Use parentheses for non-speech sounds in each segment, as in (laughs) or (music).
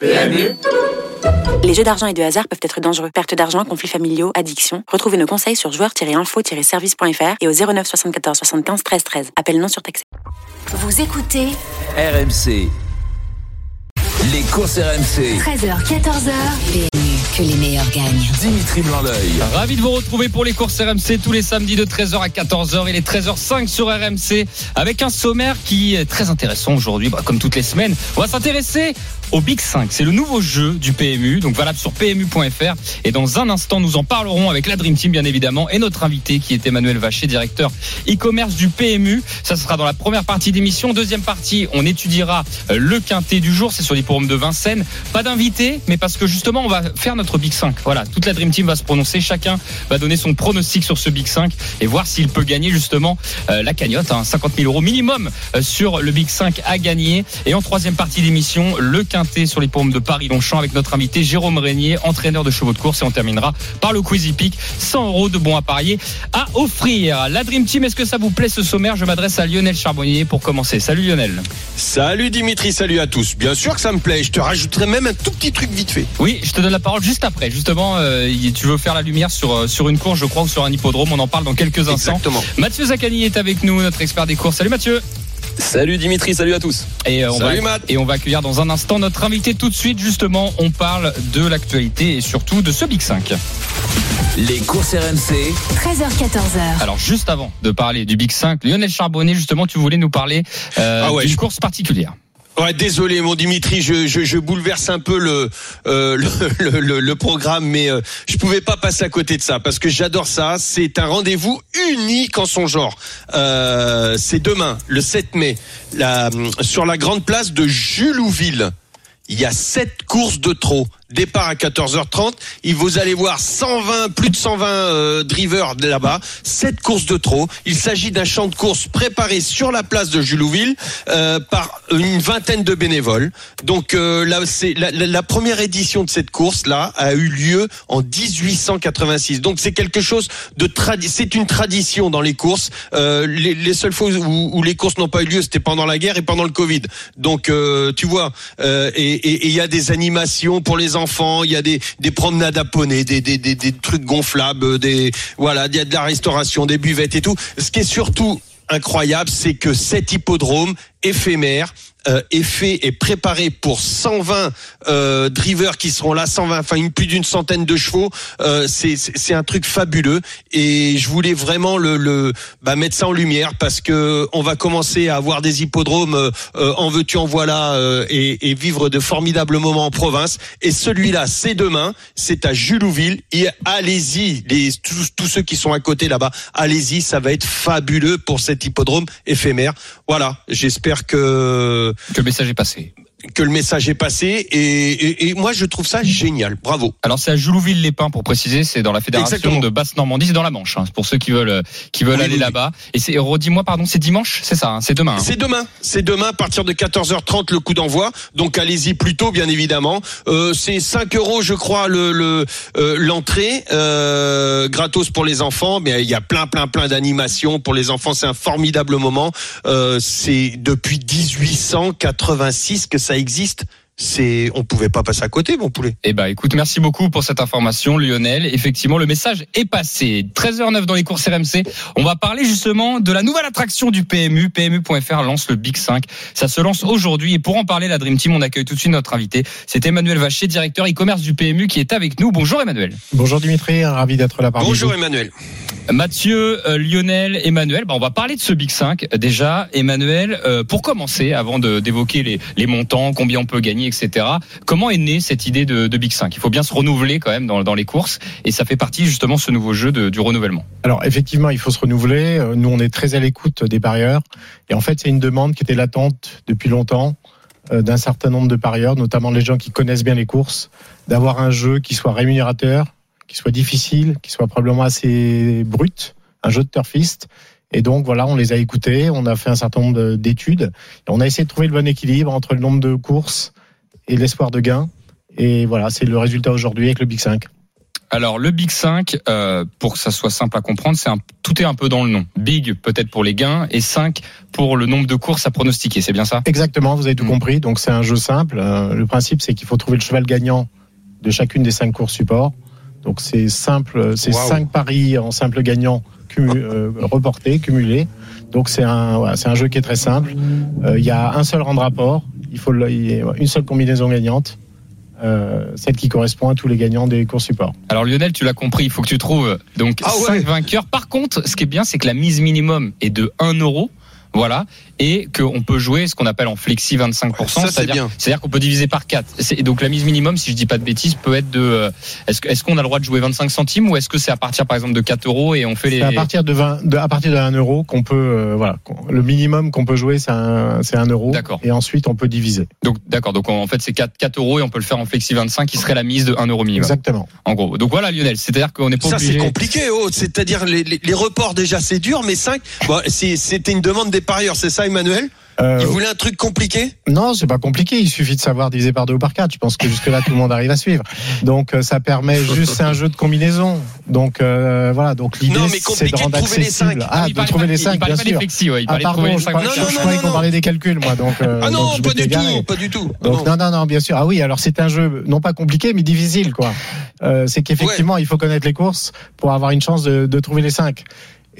PMU Les jeux d'argent et de hasard peuvent être dangereux. Perte d'argent, conflits familiaux, addiction. Retrouvez nos conseils sur joueurs-info-service.fr et au 09 74 75 13 13. Appel non surtaxé. Vous écoutez RMC. Les courses RMC. 13h, 14h. PMU, que les meilleurs gagnent. Dimitri Blanc-L'œil. Ravi de vous retrouver pour les courses RMC tous les samedis de 13h à 14h. Il est 13h05 sur RMC avec un sommaire qui est très intéressant aujourd'hui, bah, comme toutes les semaines. On va s'intéresser au Big 5. C'est le nouveau jeu du PMU, donc valable sur PMU.fr. Et dans un instant, nous en parlerons avec la Dream Team, bien évidemment, et notre invité qui est Emmanuel Vacher, directeur e-commerce du PMU. Ça sera dans la première partie d'émission. Deuxième partie, on étudiera euh, le quintet du jour. C'est sur l'hippodrome de Vincennes. Pas d'invité, mais parce que justement, on va faire notre Big 5. Voilà, toute la Dream Team va se prononcer. Chacun va donner son pronostic sur ce Big 5 et voir s'il peut gagner justement euh, la cagnotte. Hein, 50 000 euros minimum euh, sur le Big 5 à gagner. Et en troisième partie d'émission, le quintet sur les paumes de Paris-Longchamp avec notre invité Jérôme Régnier, entraîneur de chevaux de course. Et on terminera par le Quizy Peak. 100 euros de bons à parier à offrir. La Dream Team, est-ce que ça vous plaît ce sommaire? Je m'adresse à Lionel Charbonnier pour commencer. Salut Lionel. Salut Dimitri, salut à tous. Bien sûr que ça me plaît. Je te rajouterai même un tout petit truc vite fait. Oui, je te donne la parole juste après. Justement, euh, tu veux faire la lumière sur, euh, sur une course, je crois, ou sur un hippodrome. On en parle dans quelques instants. Exactement. Mathieu Zaccani est avec nous, notre expert des courses. Salut Mathieu. Salut Dimitri, salut à tous. Et euh, on, Salut, va, Matt. et on va accueillir dans un instant notre invité tout de suite. Justement, on parle de l'actualité et surtout de ce Big 5. Les courses RMC. 13h, 14h. Alors, juste avant de parler du Big 5, Lionel Charbonnet, justement, tu voulais nous parler euh, Ah ouais, d'une je- course particulière. Ouais, désolé mon Dimitri, je, je, je bouleverse un peu le, euh, (laughs) le, le, le- programme, mais euh, je pouvais pas passer à côté de ça parce que j'adore ça. C'est un rendez-vous unique en son genre. Euh, c'est demain, le 7 mai, sur la grande place de Julouville. Il y a sept courses de trop. Départ à 14h30. Et vous allez voir 120, plus de 120 euh, drivers là-bas. Sept courses de trop. Il s'agit d'un champ de course préparé sur la place de Julouville euh, par une vingtaine de bénévoles. Donc euh, là, c'est la, la- première édition de cette course-là a eu lieu en 1886. Donc c'est quelque chose de c'est une tradition dans les courses. Euh, les, les seules fois où, où les courses n'ont pas eu lieu, c'était pendant la guerre et pendant le Covid. Donc euh, tu vois, euh, et il y a des animations pour les il y a des, des promenades à poney, des, trucs gonflables, des voilà, il y a de la restauration, des buvettes et tout. Ce qui est surtout incroyable, c'est que cet hippodrome éphémère euh, est fait et préparé pour 120 euh, drivers qui seront là, 120, enfin plus d'une centaine de chevaux. Euh, c'est un truc fabuleux et je voulais vraiment le, le bah, mettre ça en lumière parce que on va commencer à avoir des hippodromes euh, euh, en veux-tu en voilà euh, et, vivre de formidables moments en province. Et celui-là, c'est demain, c'est à Julouville. Allez-y, tous, tous ceux qui sont à côté là-bas, allez-y, ça va être fabuleux pour cet hippodrome éphémère. Voilà, j'espère que Que le message est passé. Que le message est passé et, et, et moi je trouve ça génial. Bravo. Alors c'est à Joulouville-les-Pins pour préciser, c'est dans la fédération Exactement. de Basse-Normandie, c'est dans la Manche, hein, pour ceux qui veulent qui veulent Oui, aller oui, là-bas. Et c'est redis-moi pardon, c'est dimanche, c'est ça, hein, c'est demain. hein. C'est demain, c'est demain à partir de 14h30 le coup d'envoi. Donc allez-y plus tôt bien évidemment. Euh, c'est 5 euros je crois le le, euh, l'entrée euh, gratos pour les enfants. Mais il y a plein plein plein d'animations pour les enfants. C'est un formidable moment. Euh, c'est depuis 1886 que ça existe. C'est on pouvait pas passer à côté mon poulet. Eh ben, écoute, merci beaucoup pour cette information, Lionel. Effectivement, le message est passé. 13h09 dans les courses RMC. On va parler justement de la nouvelle attraction du PMU. PMU.fr lance le Big 5. Ça se lance aujourd'hui. Et pour en parler, la Dream Team, on accueille tout de suite notre invité. C'est Emmanuel Vacher, directeur e-commerce du PMU, qui est avec nous. Bonjour, Emmanuel. Bonjour Dimitri, ravi d'être là parmi Bonjour vous. Emmanuel. Mathieu, euh, Lionel, Emmanuel, bah, on va parler de ce Big 5. Déjà, Emmanuel, euh, pour commencer, avant d'évoquer les, les montants, combien on peut gagner, etc., comment est née cette idée de, Big 5 Il faut bien se renouveler quand même dans, les courses, et ça fait partie justement ce nouveau jeu du renouvellement. Alors effectivement, il faut se renouveler. Euh, Nous, on est très à l'écoute des parieurs. Et en fait, c'est une demande qui était latente depuis longtemps euh, d'un certain nombre de parieurs, notamment les gens qui connaissent bien les courses, d'avoir un jeu qui soit rémunérateur, qui soit difficile, qui soit probablement assez brut, un jeu de turfiste. Et donc voilà, on les a écoutés, on a fait un certain nombre de- d'études, et on a essayé de trouver le bon équilibre entre le nombre de courses et l'espoir de gain. Et voilà, c'est le résultat aujourd'hui avec le Big 5. Alors le Big 5, euh, pour que ça soit simple à comprendre, c'est un, tout est un peu dans le nom. Big peut-être pour les gains et 5 pour le nombre de courses à pronostiquer. C'est bien ça? Exactement, vous avez tout Mm. compris. Donc c'est un jeu simple. Euh, le principe, c'est qu'il faut trouver le cheval gagnant de chacune des cinq courses support. Donc c'est simple, c'est Waouh. cinq paris en simple gagnant cumu- euh, reportés, cumulés. Donc c'est un, voilà, c'est un jeu qui est très simple. Euh, Il y a un seul rang de rapport. Il faut le- il y a une seule combinaison gagnante, euh, celle qui correspond à tous les gagnants des courses support. Alors Lionel, tu l'as compris, il faut que tu trouves donc Ah ouais. 5 vainqueurs. Par contre, ce qui est bien, c'est que la mise minimum est de 1 euro. Voilà, et qu'on peut jouer ce qu'on appelle en flexi 25%, Ça, c'est c'est-à-dire c'est-à-dire qu'on peut diviser par 4. Et donc la mise minimum, si je dis pas de bêtises, peut être de. euh, Est-ce qu'on a le droit de jouer 25 centimes ou est-ce que c'est à partir par exemple de 4 euros et on fait les. C'est à partir de 20, de, à partir de 1 euro qu'on peut, euh, voilà, le minimum qu'on peut jouer, c'est un, c'est un euro. D'accord. Et ensuite, on peut diviser. Donc d'accord, donc en fait c'est 4, 4 euros et on peut le faire en flexi 25 qui serait la mise de 1 euro minimum. Exactement. En gros. Donc voilà Lionel, c'est-à-dire qu'on n'est pas Ça c'est compliqué, oh, c'est-à-dire les, les, les reports déjà c'est dur, mais 5, bon, c'est- c'était une demande des parieurs, c'est ça Emmanuel Euh, Ils voulaient un truc compliqué Non, c'est pas compliqué. Il suffit de savoir diviser par deux ou par quatre. Je pense que jusque là tout le monde arrive à suivre. Donc euh, ça permet (laughs) juste c'est un jeu de combinaison. Donc euh, voilà. Donc l'idée c'est de rendre trouver les accessible. cinq. Ah, il de trouver les il cinq, parlait bien sûr. il Ah pardon, je, 5 crois- Non, je non, croyais qu'on parlait des calculs, moi. Donc euh, Ah non, pas du tout, pas du tout. Donc non, non, non, bien sûr. Ah oui, alors c'est un jeu non pas compliqué mais difficile, quoi. Euh, c'est qu'effectivement il faut connaître les courses pour avoir une chance de, de trouver les cinq.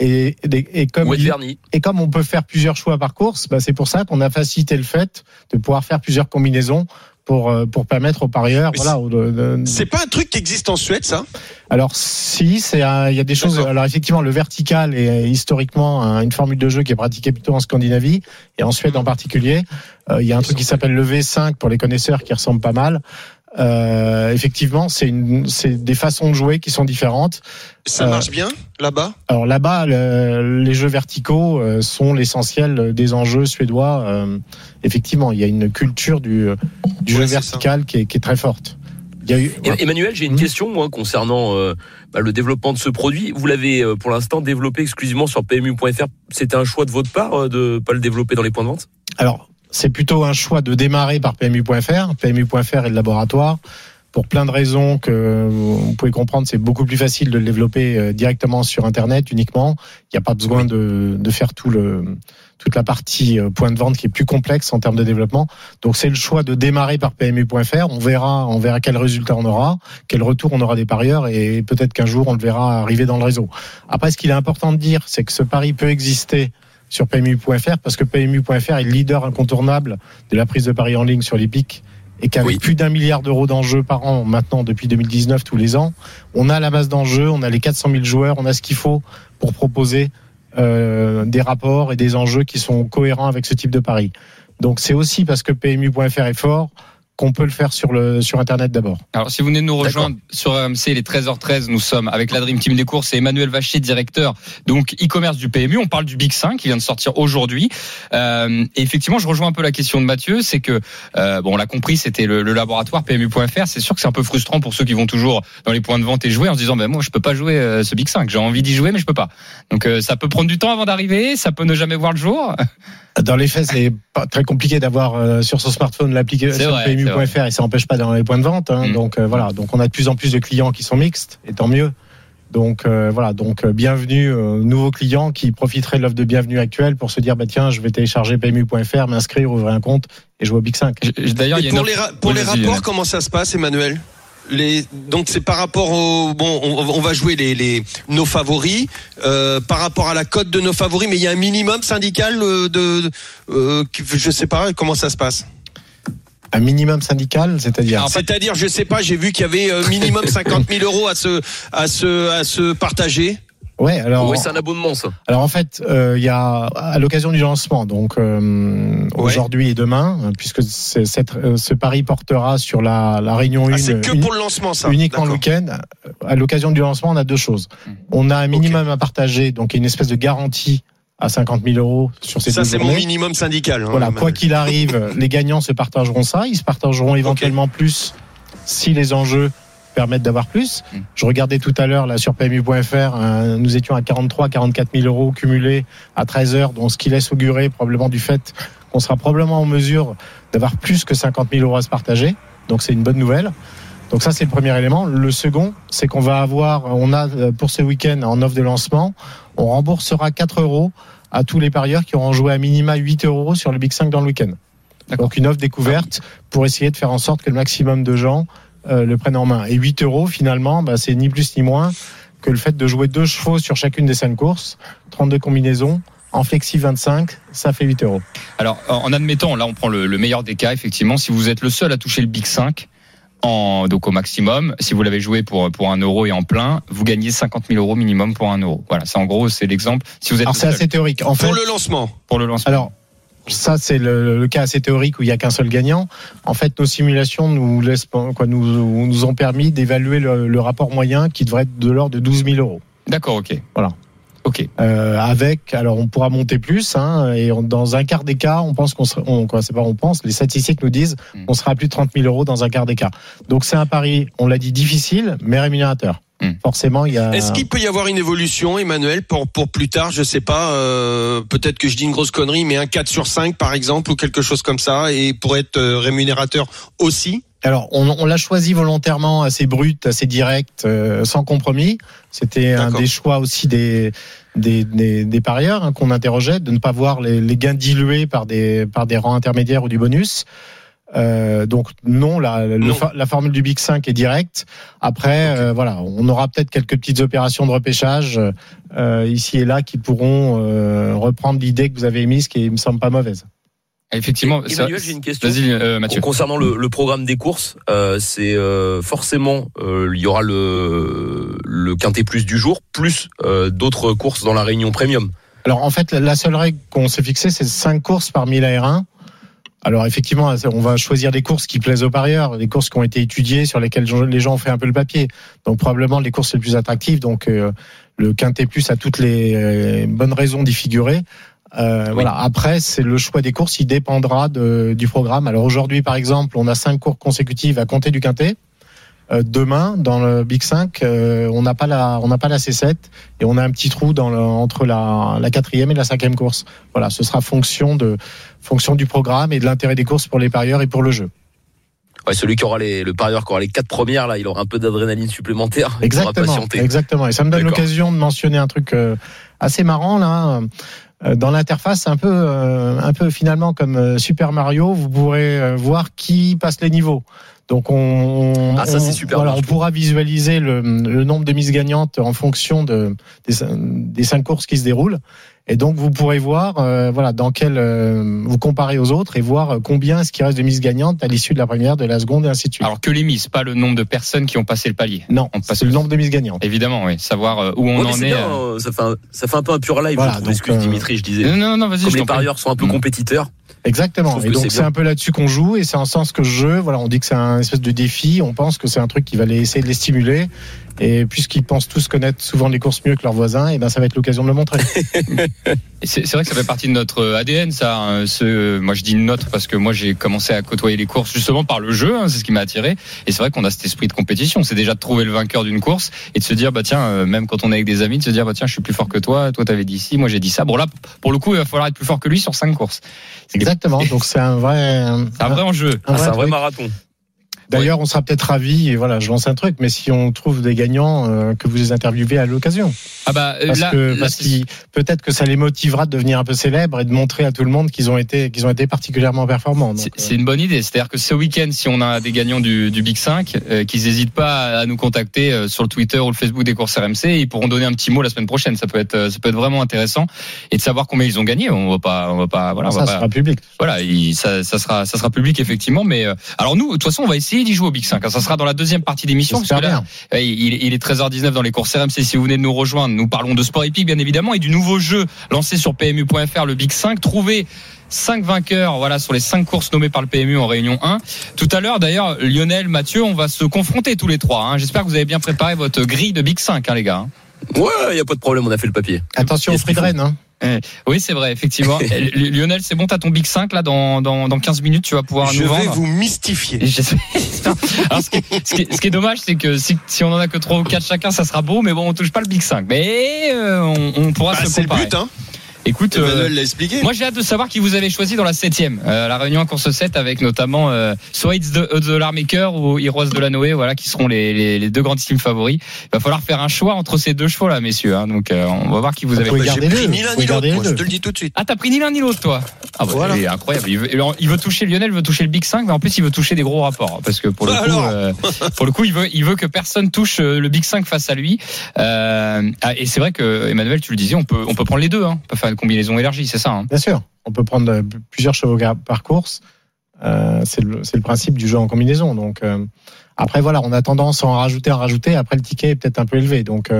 Et, et, et comme il- et comme on peut faire plusieurs choix par course, bah c'est pour ça qu'on a facilité le fait de pouvoir faire plusieurs combinaisons pour euh, pour permettre aux parieurs, Mais voilà. au- de- de- C'est pas un truc qui existe en Suède, ça? Alors si, c'est un- il y a des choses. D'accord. Alors effectivement, le vertical est historiquement un- une formule de jeu qui est pratiquée plutôt en Scandinavie et en Suède en particulier. Euh, il y a un truc qui s'appelle le V5 pour les connaisseurs qui ressemble pas mal. Euh, effectivement, c'est une, c'est des façons de jouer qui sont différentes. Ça Euh, marche bien là-bas? Alors là-bas, le- les jeux verticaux euh, sont l'essentiel des enjeux suédois. Euh, effectivement, il y a une culture du, du Ouais, jeu vertical qui est, qui est très forte. Il y a eu, Et- Emmanuel, j'ai une Mhm. question moi concernant euh, bah, le développement de ce produit. Vous l'avez euh, pour l'instant développé exclusivement sur PMU.fr. C'était un choix de votre part euh, de pas le développer dans les points de vente? Alors, c'est plutôt un choix de démarrer par PMU.fr. PMU.fr est le laboratoire. Pour plein de raisons que vous pouvez comprendre, c'est beaucoup plus facile de le développer euh, directement sur Internet uniquement. Il n'y a pas besoin de, de faire tout le, toute la partie euh, point de vente qui est plus complexe en termes de développement. Donc c'est le choix de démarrer par PMU.fr. On verra, on verra quel résultat on aura, quel retour on aura des parieurs et peut-être qu'un jour on le verra arriver dans le réseau. Après, ce qu'il est important de dire, c'est que ce pari peut exister sur PMU.fr parce que PMU.fr est le leader incontournable de la prise de paris en ligne sur les pics et qu'avec Oui. plus d'un milliard d'euros d'enjeux par an maintenant depuis 2019 tous les ans, on a la masse d'enjeux, on a les 400 000 joueurs, on a ce qu'il faut pour proposer euh, des rapports et des enjeux qui sont cohérents avec ce type de pari. Donc c'est aussi parce que PMU.fr est fort qu'on peut le faire sur le sur internet d'abord. Alors, si vous venez de nous rejoindre sur RMC, les 13h13, nous sommes avec la Dream Team des courses et Emmanuel Vachier, directeur donc e-commerce du PMU. On parle du Big 5 qui vient de sortir aujourd'hui. Euh, et effectivement, je rejoins un peu la question de Mathieu, c'est que euh, bon, on l'a compris, c'était le, le laboratoire PMU.fr. C'est sûr que c'est un peu frustrant pour ceux qui vont toujours dans les points de vente et jouer en se disant, ben moi, je peux pas jouer euh, ce Big 5. J'ai envie d'y jouer, mais je peux pas. Donc, euh, ça peut prendre du temps avant d'arriver, ça peut ne jamais voir le jour. Dans les faits, c'est pas très compliqué d'avoir euh, sur son smartphone l'application PMU.fr et ça n'empêche pas dans les points de vente. hein. Mm. Donc euh, voilà, donc on a de plus en plus de clients qui sont mixtes et tant mieux. Donc euh, voilà, donc euh, bienvenue aux nouveaux clients qui profiteraient de l'offre de bienvenue actuelle pour se dire bah tiens, je vais télécharger PMU.fr, m'inscrire, ouvrir un compte et jouer au Big 5. Je- je- D'ailleurs, une pour les, ra- pour les rapports, comment ça se passe, Emmanuel? Les, donc c'est par rapport au bon, on, on va jouer les, les nos favoris euh, par rapport à la cote de nos favoris, mais il y a un minimum syndical euh, de, euh, je sais pas comment ça se passe? Un minimum syndical, c'est-à-dire? C'est-à-dire, je sais pas, j'ai vu qu'il y avait euh, minimum (laughs) 50 000 euros à se à se à se partager. Ouais, alors Oui, c'est un abonnement ça. Alors en fait, euh, il y a à l'occasion du lancement, donc euh, aujourd'hui et demain, euh, puisque cette, euh, ce pari portera sur la, la réunion 1 Ah, c'est que pour le lancement, ça. uniquement le week-end. À l'occasion du lancement, on a deux choses. Mhm. On a un minimum à partager, donc une espèce de garantie à 50 000 euros sur ces Ça, c'est mon minimum syndical. hein, Voilà, quoi qu'il arrive, (laughs) les gagnants se partageront ça. Ils se partageront éventuellement plus si les enjeux permettent d'avoir plus. Mm. Je regardais tout à l'heure là sur PMU.fr, nous étions à 43, 44 000 euros cumulés à 13 heures, donc ce qui laisse augurer probablement du fait qu'on sera probablement en mesure d'avoir plus que 50 000 euros à se partager. Donc c'est une bonne nouvelle. Donc ça c'est le premier élément. Le second, c'est qu'on va avoir, on a euh, pour ce week-end en offre de lancement, on remboursera 4 euros à tous les parieurs qui auront joué à minima 8 euros sur le Big 5 dans le week-end. Donc une offre découverte pour essayer de faire en sorte que le maximum de gens euh, le prennent en main. Et 8 euros finalement, bah, c'est ni plus ni moins que le fait de jouer deux chevaux sur chacune des cinq courses, 32 combinaisons. En flexi 25, ça fait 8 euros. Alors, en admettant, là, on prend le, le meilleur des cas, effectivement, si vous êtes le seul à toucher le Big 5, en, donc au maximum, si vous l'avez joué pour, pour un euro et en plein, vous gagnez 50 000 euros minimum pour un euro. Voilà, c'est en gros, c'est l'exemple. Si vous êtes Alors le c'est assez théorique. En fait, Pour le lancement. pour le lancement. Alors, ça, c'est le, le cas assez théorique où il n'y a qu'un seul gagnant. En fait, nos simulations nous, laissent, quoi, nous, nous ont permis d'évaluer le, le rapport moyen qui devrait être de l'ordre de 12 000 euros. D'accord, ok. Voilà. Ok. Euh, avec, alors on pourra monter plus, hein, et on- dans un quart des cas, on pense qu'on sera, on, quoi, c'est pas on pense, les statistiques nous disent Mm. qu'on sera à plus de 30 000 euros dans un quart des cas. Donc c'est un pari, on l'a dit, difficile, mais rémunérateur. Mm. Forcément, il y a. Est-ce qu'il peut y avoir une évolution, Emmanuel, pour, pour plus tard, je sais pas, euh, peut-être que je dis une grosse connerie, mais un 4 sur 5 par exemple, ou quelque chose comme ça, et pour être euh, rémunérateur aussi? Alors, on, on l'a choisi volontairement assez brut, assez direct, euh, sans compromis. C'était un des choix aussi des des, des, des parieurs hein, qu'on interrogeait, de ne pas voir les, les gains dilués par des par des rangs intermédiaires ou du bonus. Euh, donc non, la, Non. fa- la formule du Big 5 est directe. Après, euh, voilà, on aura peut-être quelques petites opérations de repêchage euh, ici et là qui pourront euh, reprendre l'idée que vous avez émise, qui me semble pas mauvaise. Effectivement, Emmanuel, j'ai une question. Vas-y, euh, Mathieu. Concernant le, le programme des courses, euh, c'est euh, forcément euh, il y aura le le quintet plus du jour, plus euh, d'autres courses dans la Réunion Premium. Alors en fait, la seule règle qu'on s'est fixée, c'est 5 courses parmi la R1. Alors effectivement, on va choisir des courses qui plaisent aux parieurs, des courses qui ont été étudiées, sur lesquelles les gens ont fait un peu le papier. Donc probablement les courses les plus attractives. Donc euh, le Quintet Plus a toutes les euh, bonnes raisons d'y figurer. Euh, Voilà. Après, c'est le choix des courses, il dépendra de, du programme. Alors aujourd'hui, par exemple, on a cinq courses consécutives à compter du Quintet. Euh, demain, dans le Big 5, euh, on n'a pas la, on n'a pas la C7 et on a un petit trou dans le, entre la, la quatrième et la cinquième course. Voilà, ce sera fonction de, fonction du programme et de l'intérêt des courses pour les parieurs et pour le jeu. Ouais, celui qui aura les, le parieur qui aura les quatre premières là, il aura un peu d'adrénaline supplémentaire. Exactement, patienter. exactement. Et ça me donne l'occasion de mentionner un truc euh, assez marrant là. Dans l'interface, un peu, un peu finalement comme Super Mario, vous pourrez voir qui passe les niveaux. Donc on, Ah, ça, on- c'est super voilà, bien, on je pourra visualiser le, le nombre de mises gagnantes en fonction de, des, des cinq courses qui se déroulent. Et donc vous pourrez voir, euh, voilà, dans quel euh, vous comparez aux autres et voir euh, combien est-ce qu'il reste de mises gagnantes à l'issue de la première, de la seconde et ainsi de suite. Alors que les mises, pas le nombre de personnes qui ont passé le palier. non, on passe le nombre de mises gagnantes. Évidemment, oui. Savoir euh, où on Ouais, en est. bien, euh. euh, ça, fait un, ça fait un peu un pur live. Voilà, je donc, Excuse euh, Dimitri, je disais. Non, non, non, vas-y. Comme je les parieurs sont un peu Mm. compétiteurs. Exactement. Je Et donc c'est un peu là-dessus qu'on joue et c'est en sens que jeu, voilà, on dit que c'est un espèce de défi. On pense que c'est un truc qui va les essayer de les stimuler. Et puisqu'ils pensent tous connaître souvent les courses mieux que leurs voisins, et ben ça va être l'occasion de le montrer. (laughs) C'est vrai que ça fait partie de notre euh, ADN, ça. hein, ce, moi, je dis notre parce que moi, j'ai commencé à côtoyer les courses justement par le jeu. hein, c'est ce qui m'a attiré. Et c'est vrai qu'on a cet esprit de compétition. C'est déjà de trouver le vainqueur d'une course et de se dire, bah tiens, euh, même quand on est avec des amis, de se dire, bah tiens, je suis plus fort que toi. Toi, t'avais dit ci, moi j'ai dit ça. Bon là, pour le coup, il va falloir être plus fort que lui sur cinq courses. Exactement. Donc c'est un vrai. C'est un vrai enjeu. un Ah, c'est un vrai marathon. D'ailleurs, on sera peut-être ravis. Et voilà, je lance un truc. Mais si on trouve des gagnants, euh, que vous les interviewez à l'occasion, Ah bah euh, parce là, que parce peut-être que ça les motivera de devenir un peu célèbres et de montrer à tout le monde qu'ils ont été qu'ils ont été particulièrement performants. C'est euh, une bonne idée. C'est-à-dire que ce week-end, si on a des gagnants du, du Big 5, euh, qu'ils n'hésitent pas à nous contacter euh, sur le Twitter ou le Facebook des courses RMC, ils pourront donner un petit mot la semaine prochaine. Ça peut être, ça peut être vraiment intéressant et de savoir combien ils ont gagné. On va pas, on va pas, voilà, on ça pas- sera public. voilà, il- ça, ça sera, ça sera public effectivement. Mais euh, alors nous, de toute façon, on va essayer d'y jouer au Big 5. hein. Ça sera dans la deuxième partie d'émission. parce J'espère que là, bien. euh, Il, il est 13h19 dans les courses RMC. Si vous venez de nous rejoindre, nous parlons de sport épique, bien évidemment, et du nouveau jeu lancé sur PMU.fr, le Big 5. Trouver cinq vainqueurs, voilà, sur les cinq courses nommées par le PMU en Réunion 1. Tout à l'heure, d'ailleurs, Lionel, Mathieu, on va se confronter tous les trois. hein. J'espère que vous avez bien préparé votre grille de Big 5, hein, les gars. Ouais, y a pas de problème, on a fait le papier. Attention au qu'il free drain. Hein. Oui, c'est vrai, effectivement. (laughs) Euh, Lionel, c'est bon, t'as ton Big 5 là dans, dans, dans 15 minutes, tu vas pouvoir Je nous vais vendre. vous mystifier. Et (laughs) j'espère- Alors, ce, qui est, ce qui est- ce qui est dommage, c'est que si, si on en a que 3 ou 4 chacun, ça sera beau, mais bon, on touche pas le Big 5. Mais euh, on, on pourra Bah, se c'est le comparer. but, hein. Écoute, euh, Emmanuel l'a expliqué. moi j'ai hâte de savoir qui vous avez choisi dans la septième, euh, la réunion en course 7 avec notamment euh, soit It's the, the Larmaker ou Heroes de la Noé, voilà qui seront les, les, les deux grandes teams favoris. Il va falloir faire un choix entre ces deux chevaux là, messieurs. hein. donc euh, on va voir qui vous Vous avez. Bah, garder J'ai pris ni l'un ni l'autre, je te le dis tout de suite. Ah t'as pris ni l'un ni l'autre toi? Ah bah, Voilà. il est incroyable. Il veut, il veut toucher Lionel, veut toucher le Big 5, mais en plus il veut toucher des gros rapports parce que pour le Bah coup, euh, pour le coup il veut il veut que personne touche euh, le Big 5 face à lui. Euh, ah, et c'est vrai que Emmanuel tu le disais, on peut on peut prendre les deux, hein. on combinaison élargie, c'est ça. Hein. Bien sûr, on peut prendre euh, plusieurs chevaux par course. Euh, c'est le, principe du jeu en combinaison. Donc euh, après voilà, on a tendance à en rajouter, à en rajouter. Après le ticket est peut-être un peu élevé. Donc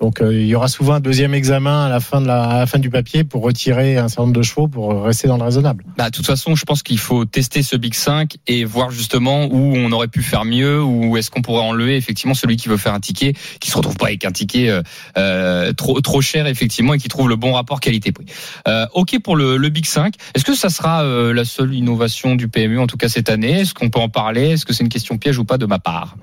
donc euh, il y aura souvent un deuxième examen à la fin de la, à la fin du papier pour retirer un certain nombre de chevaux pour rester dans le raisonnable. Bah, de toute façon, je pense qu'il faut tester ce Big 5 et voir justement où on aurait pu faire mieux, ou est-ce qu'on pourrait enlever effectivement celui qui veut faire un ticket, qui se retrouve pas avec un ticket euh, euh, trop trop cher effectivement et qui trouve le bon rapport qualité-prix. Euh, ok pour le, le Big 5. Est-ce que ça sera la seule innovation du PMU en tout cas cette année? Est-ce qu'on peut en parler? Est-ce que c'est une question piège ou pas de ma part?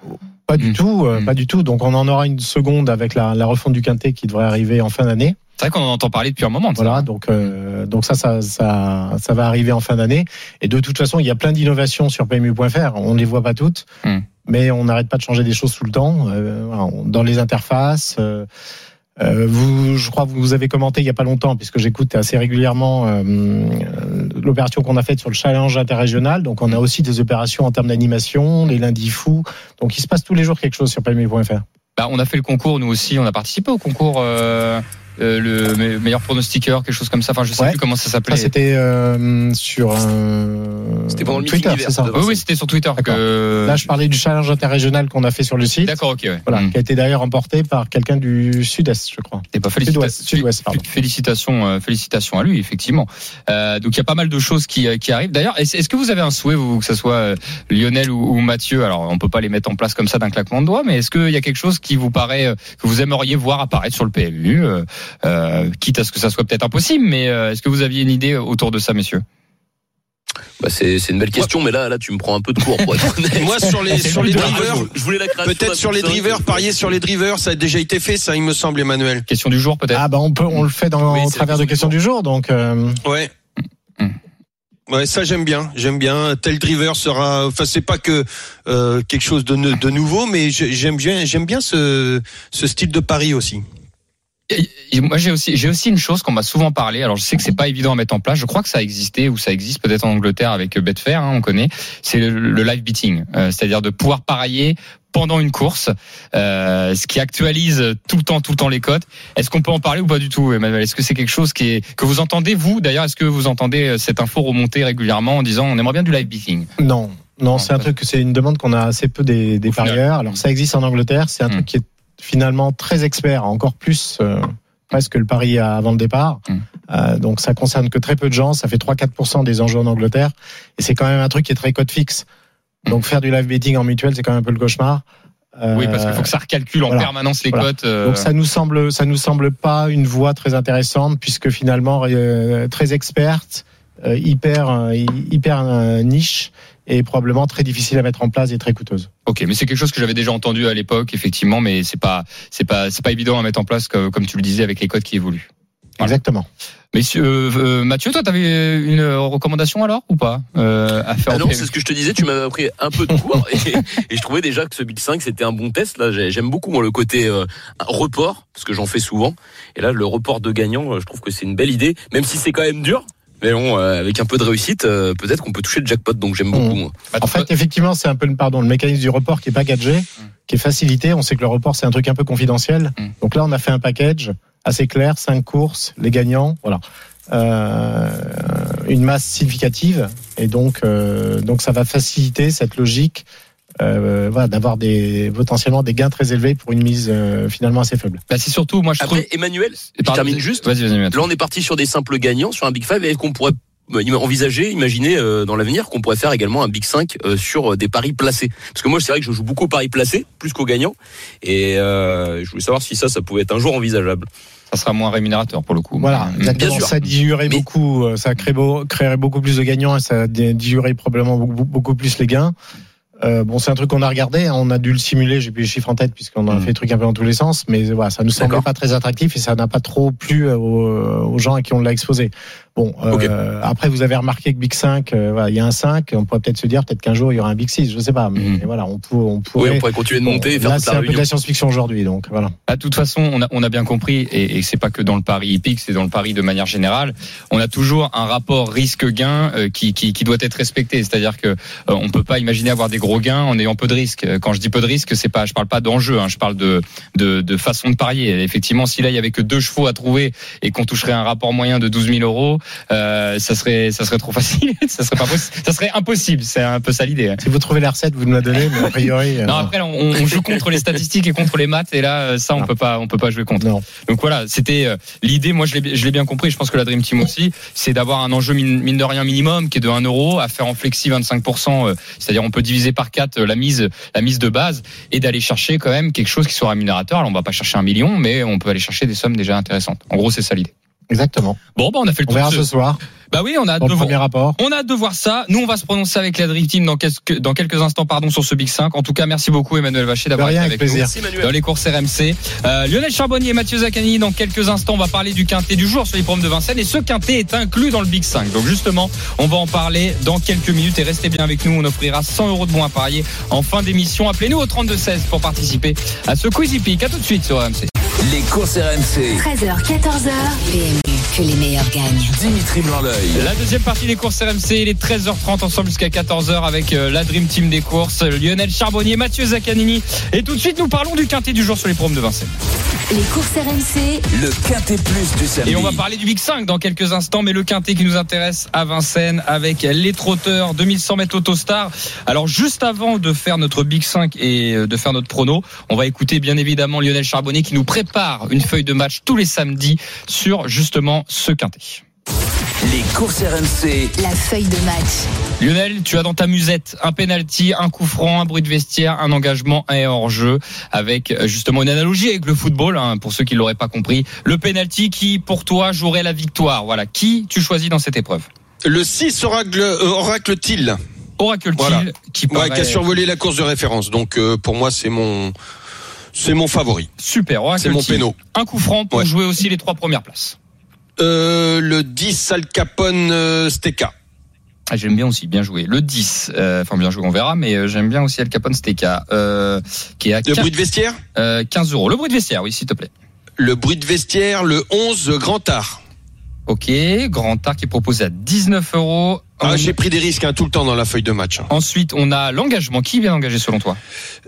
Pas du Mm. tout, euh, Mm. pas du tout. Donc on en aura une seconde avec la, la refonte du quintet qui devrait arriver en fin d'année. C'est vrai qu'on en entend parler depuis un moment. ça. Voilà, donc euh, donc ça, ça ça ça va arriver en fin d'année. Et de toute façon, il y a plein d'innovations sur PMU.fr. On ne les voit pas toutes, Hmm. mais on n'arrête pas de changer des choses tout le temps. Euh, dans les interfaces. euh, vous, je crois que vous avez commenté il y a pas longtemps, puisque j'écoute assez régulièrement l'opération qu'on a faite sur le challenge interrégional. Donc, on a aussi des opérations en termes d'animation, les lundis fous. Donc, il se passe tous les jours quelque chose sur PMU.fr. Bah, on a fait le concours nous aussi. On a participé au concours. euh, euh, le me- meilleur pronostiqueur, quelque chose comme ça. Enfin, je sais Ouais. plus comment ça Ça, s'appelait. c'était euh, sur. C'était pendant le Twitter, c'est ça. Oui, oui, c'était sur Twitter. D'accord. Que... Là, je parlais du challenge interrégional qu'on a fait sur le site. D'accord, ok. Ouais. Voilà, Hmm. qui a été d'ailleurs remporté par quelqu'un du sud-est, je crois. Et pas Sud-ouest, sud-ouest, pardon. Félicitations, euh, félicitations à lui, effectivement. Euh, donc il y a pas mal de choses qui, euh, qui arrivent. D'ailleurs, est-ce que vous avez un souhait, vous, que ce soit euh, Lionel ou, ou Mathieu? Alors, on peut pas les mettre en place comme ça d'un claquement de doigts, mais est-ce qu'il y a quelque chose qui vous paraît euh, que vous aimeriez voir apparaître sur le PMU, euh, quitte à ce que ça soit peut-être impossible, mais euh, est-ce que vous aviez une idée autour de ça, messieurs? Bah, c'est une belle question, mais là, là, tu me prends un peu de cours pour être (laughs) honnête. Moi, sur les, (laughs) sur drivers, Je voulais la création peut-être sur les drivers, parier sur les drivers, ça a déjà été fait, ça, il me semble, Emmanuel. Question du jour, peut-être? Ah bah on peut, on le fait dans Oui, au travers de questions du jour, donc euh, Ouais. Ouais, ça j'aime bien, j'aime bien. Tel driver sera, enfin c'est pas que euh, quelque chose de, nouveau, mais j'ai- j'aime bien, j'aime bien ce, ce style de pari aussi. Et- moi, j'ai aussi, j'ai aussi une chose qu'on m'a souvent parlé. Alors, je sais que c'est pas évident à mettre en place. Je crois que ça a existé ou ça existe peut-être en Angleterre avec Betfair, hein, on connaît. C'est le, le live beating, Euh, c'est-à-dire de pouvoir parier pendant une course, euh, ce qui actualise tout le temps, tout le temps les cotes. Est-ce qu'on peut en parler ou pas du tout, Emmanuel? Est-ce que c'est quelque chose qui est que vous entendez vous? D'ailleurs, est-ce que vous entendez euh, cette info remonter régulièrement en disant on aimerait bien du live beating? Non. Non, c'est un truc, c'est une demande qu'on a assez peu des, des parieurs. Alors ça existe en Angleterre, c'est un Mm. truc qui est finalement très expert, encore plus euh, presque le pari avant le départ. Mm. Euh, donc ça concerne que très peu de gens, ça fait 3-4% des enjeux en Angleterre, et c'est quand même un truc qui est très code fixe. Donc faire du live betting en mutuelle, c'est quand même un peu le cauchemar. Euh, Oui, parce qu'il faut que ça recalcule en voilà. permanence les Voilà. cotes. euh, Donc ça nous semble, ça nous semble pas une voie très intéressante puisque finalement euh, très experte, hyper euh, hyper euh, niche et probablement très difficile à mettre en place et très coûteuse. Ok, mais c'est quelque chose que j'avais déjà entendu à l'époque, effectivement, mais c'est pas, c'est pas, c'est pas évident à mettre en place, comme, comme tu le disais, avec les codes qui évoluent. Voilà. Exactement. Messieurs, euh, euh, Mathieu, toi, t'avais une recommandation alors ou pas euh, à faire Ah non, c'est ce que je te disais, tu m'avais appris un peu de cours et, et je trouvais déjà que ce Big 5 c'était un bon test. Là, j'ai- j'aime beaucoup moi le côté euh, report parce que j'en fais souvent. Et là, le report de gagnant, euh, je trouve que c'est une belle idée, même si c'est quand même dur. Mais bon, euh, avec un peu de réussite, euh, peut-être qu'on peut toucher le jackpot. Donc j'aime beaucoup. Mmh. moi. En fait, effectivement, c'est un peu le pardon, le mécanisme du report qui est packagé, qui est facilité. On sait que le report c'est un truc un peu confidentiel. Mm. Donc là, on a fait un package assez clair, cinq courses, les gagnants, voilà. Euh, une masse significative et donc euh, donc ça va faciliter cette logique euh, voilà, d'avoir des potentiellement des gains très élevés pour une mise euh, finalement assez faible. bah, c'est surtout, moi, je trouve. Après, Emmanuel, je Pardon, termine juste. Vas-y, vas-y, Mathieu. Là, on est parti sur des simples gagnants sur un Big 5 et qu'on pourrait euh, envisager, imaginer euh, dans l'avenir qu'on pourrait faire également un Big 5 euh, sur euh, des paris placés? Parce que moi, c'est vrai que je joue beaucoup aux paris placés, plus qu'aux gagnants. Et euh, je voulais savoir si ça, ça pouvait être un jour envisageable. Ça sera moins rémunérateur pour le coup. Voilà, sûr. Ça diluerait Mais- beaucoup, ça créerait beaucoup plus de gagnants et ça diluerait probablement beaucoup, beaucoup plus les gains. Euh, bon, c'est un truc qu'on a regardé, hein, on a dû le simuler, j'ai plus les chiffres en tête puisqu'on a Mm. fait des trucs un peu dans tous les sens, mais voilà, ça nous semblait pas très attractif et ça n'a pas trop plu euh, aux, aux gens à qui on l'a exposé. Bon, euh, après vous avez remarqué que Big 5, euh, voilà, il y a un 5, on pourrait peut-être se dire peut-être qu'un jour il y aura un Big 6, je sais pas, mais Mhm. voilà, on, peut, on Oui, pourrait. on pourrait continuer de Bon, monter et faire là, c'est un peu de la science-fiction aujourd'hui, donc voilà. Bah, De toute façon, on a, on a bien compris, et, et c'est pas que dans le pari hippique, c'est dans le pari de manière générale. On a toujours un rapport risque-gain euh, qui, qui, qui doit être respecté. C'est-à-dire que euh, on peut pas imaginer avoir des gros gains en ayant peu de risques. Quand je dis peu de risques, c'est pas, je parle pas d'enjeu, hein, je parle de, de, de façon de parier. Effectivement, si là il y avait que deux chevaux à trouver et qu'on toucherait un rapport moyen de 12 000 euros, euh, ça serait, ça serait trop facile. (laughs) ça serait pas possible. Ça serait impossible. C'est un peu ça l'idée. hein. Si vous trouvez la recette, vous nous la donnez, mais a priori. euh, Non, après, on, on joue contre les statistiques et contre les maths, et là, euh, ça, on Non. peut pas, on peut pas jouer contre. non. Donc voilà, c'était l'idée. Moi, je l'ai, bien compris. Je pense que la Dream Team aussi, c'est d'avoir un enjeu mine, mine de rien minimum, qui est de 1 euro, à faire en flexi 25%. euh, c'est-à-dire, on peut diviser par 4 la mise, la mise de base, et d'aller chercher quand même quelque chose qui soit rémunérateur. Alors, on va pas chercher un million, mais on peut aller chercher des sommes déjà intéressantes. En gros, c'est ça l'idée. Exactement. Bon, bah, on a fait le On tour. verra de ce ce- soir Bah oui, on a hâte de voir. premier rapport. On a hâte de voir ça. Nous, on va se prononcer avec la Dream Team dans quelques, dans quelques instants, pardon, sur ce Big 5. En tout cas, merci beaucoup, Emmanuel Vacher, d'avoir été avec nous. plaisir. Merci Manuel. dans les courses RMC. Euh, Lionel Charbonnier et Mathieu Zaccani, dans quelques instants, on va parler du quintet du jour sur les programmes de Vincennes. Et ce quintet est inclus dans le Big 5. Donc justement, on va en parler dans quelques minutes. Et restez bien avec nous, on offrira 100 euros de bons à parier en fin d'émission. Appelez-nous au 32-16 pour participer à ce Quizy Peak. À tout de suite sur RMC. Les courses RMC. 13h, 14h. Que les meilleurs gagnent. Dimitri Blanc-L'œil. La deuxième partie des courses RMC, il est 13h30 ensemble jusqu'à 14h avec euh, la Dream Team des courses, Lionel Charbonnier, Mathieu Zaccanini. Et tout de suite, nous parlons du quintet du jour sur les programmes de Vincennes. Les courses RMC, Le quintet plus du samedi. Et on va parler du Big 5 dans quelques instants, mais le quintet qui nous intéresse à Vincennes avec les trotteurs 2100 mètres Autostar. Alors juste avant de faire notre Big 5 et euh, de faire notre prono, on va écouter bien évidemment Lionel Charbonnier qui nous prépare une feuille de match tous les samedis sur justement ce quintet. Les courses RMC. la feuille de match. Lionel, tu as dans ta musette un penalty, un coup franc, un bruit de vestiaire, un engagement, un hors-jeu, avec euh, justement une analogie avec le football, hein, pour ceux qui l'auraient pas compris. Le penalty qui, pour toi, jouerait la victoire. Voilà, qui tu choisis dans cette épreuve? Le 6 Oracle, euh, Oracle Till, Oracle Voilà. Till, qui ouais, qui a survolé la course de référence. Donc euh, pour moi, c'est mon, c'est mon favori. super. Oracle C'est mon péno. un coup franc pour Ouais. jouer aussi les trois premières places. Euh, le 10 Al Capone euh, Steka. Ah, j'aime bien aussi, bien joué. Le 10, euh, enfin bien joué, on verra, mais j'aime bien aussi Al Capone Steka, qui est à Le 15, bruit de vestiaire euh, 15 euros. Le bruit de vestiaire, oui, s'il te plaît. Le bruit de vestiaire, le 11 Grand Art. Ok, Grand Art qui est proposé à 19 euros. Ah, J'ai pris des risques hein, tout le temps dans la feuille de match. hein. Ensuite, on a l'engagement. Qui est bien engagé selon toi?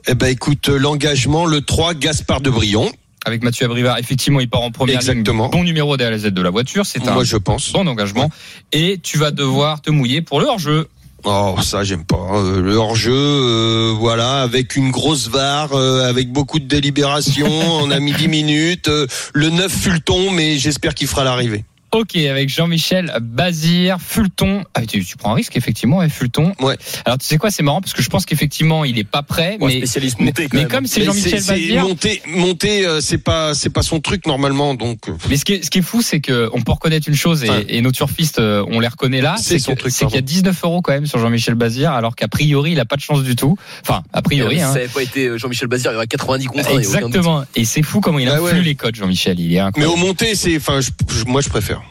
Eh ben écoute, l'engagement, le 3 Gaspard de Brion. Avec Mathieu Abrivard, effectivement, il part en première Exactement. ligne. Bon numéro de la voiture, c'est un Moi je pense. bon engagement. Et tu vas devoir te mouiller pour le hors-jeu. Oh ça j'aime pas. Euh, le hors-jeu, euh, voilà, avec une grosse VAR, euh, avec beaucoup de délibération. on a mis 10 minutes. euh, le 9 Fulton, mais j'espère qu'il fera l'arrivée. Ok, avec Jean-Michel Bazir, Fulton. Ah, tu, tu prends un risque, effectivement, avec Fulton. Ouais. Alors, tu sais quoi, c'est marrant parce que je pense qu'effectivement, il est pas prêt. Ouais, mais spécialiste mais, monté mais même. comme c'est Mais Jean-Michel Bazir. monter, monter, euh, c'est pas, c'est pas son truc normalement. Donc euh, Mais ce qui est, ce qui est fou, c'est que on peut reconnaître une chose et, Ouais. et nos turfistes, euh, on les reconnaît là. C'est son truc, C'est qu'il y a 19 euros quand même sur Jean-Michel Bazir, alors qu'a priori, il a pas de chance du tout. Enfin, a priori, Si hein. ça n'avait pas été euh, Jean-Michel Bazir, il y aurait 90 contrats. Exactement. Et c'est fou comment il Bah influe ouais. les codes, Jean-Michel. Il est mais au monté, c'est, enfin, moi je préfère.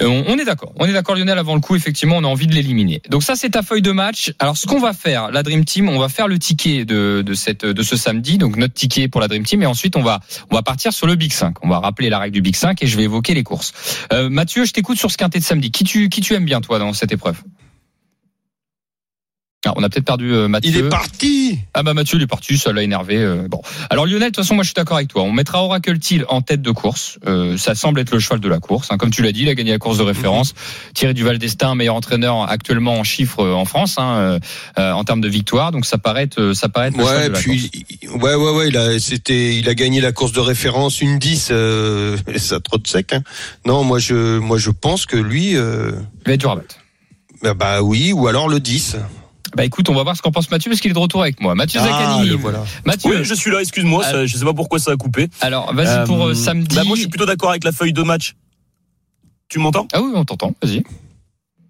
Euh, On, est d'accord. On est d'accord, Lionel. Avant le coup, effectivement, on a envie de l'éliminer. Donc ça, c'est ta feuille de match. Alors, ce qu'on va faire, la Dream Team, on va faire le ticket de, de cette de ce samedi. Donc notre ticket pour la Dream Team, et ensuite on va on va partir sur le Big 5. On va rappeler la règle du Big 5 et je vais évoquer les courses. Euh, Mathieu, je t'écoute sur ce quintet de samedi. Qui tu qui tu aimes bien toi dans cette épreuve? Ah, on a peut-être perdu euh, Mathieu. Il est parti. Ah bah Mathieu il est parti, ça l'a énervé. euh, bon, alors Lionel, de toute façon moi je suis d'accord avec toi. On mettra Oracle Till en tête de course. Euh, ça semble être le cheval de la course. hein. Comme tu l'as dit, il a gagné la course de référence. Thierry Duval d'Estaing, meilleur entraîneur actuellement en chiffres euh, en France, hein, euh, euh, en termes de victoire. Donc ça paraît être, ça paraît être le cheval Ouais, de la puis course. ouais, ouais, ouais, il a, c'était, il a gagné la course de référence une 10 euh, (laughs) ça trotte sec. Hein. Non, moi je, moi je pense que lui, euh, Il va être dur à battre. bah, bah oui, ou alors le 10. Bah écoute, on va voir ce qu'en pense Mathieu parce qu'il est de retour avec moi. Mathieu. Ah, le voilà. Mathieu, Oui, je suis là, excuse-moi, ça- je sais pas pourquoi ça a coupé. alors vas-y pour euh, Euh, samedi. Bah moi, je suis plutôt d'accord avec la feuille de match. Tu m'entends? Ah oui, on t'entend. Vas-y.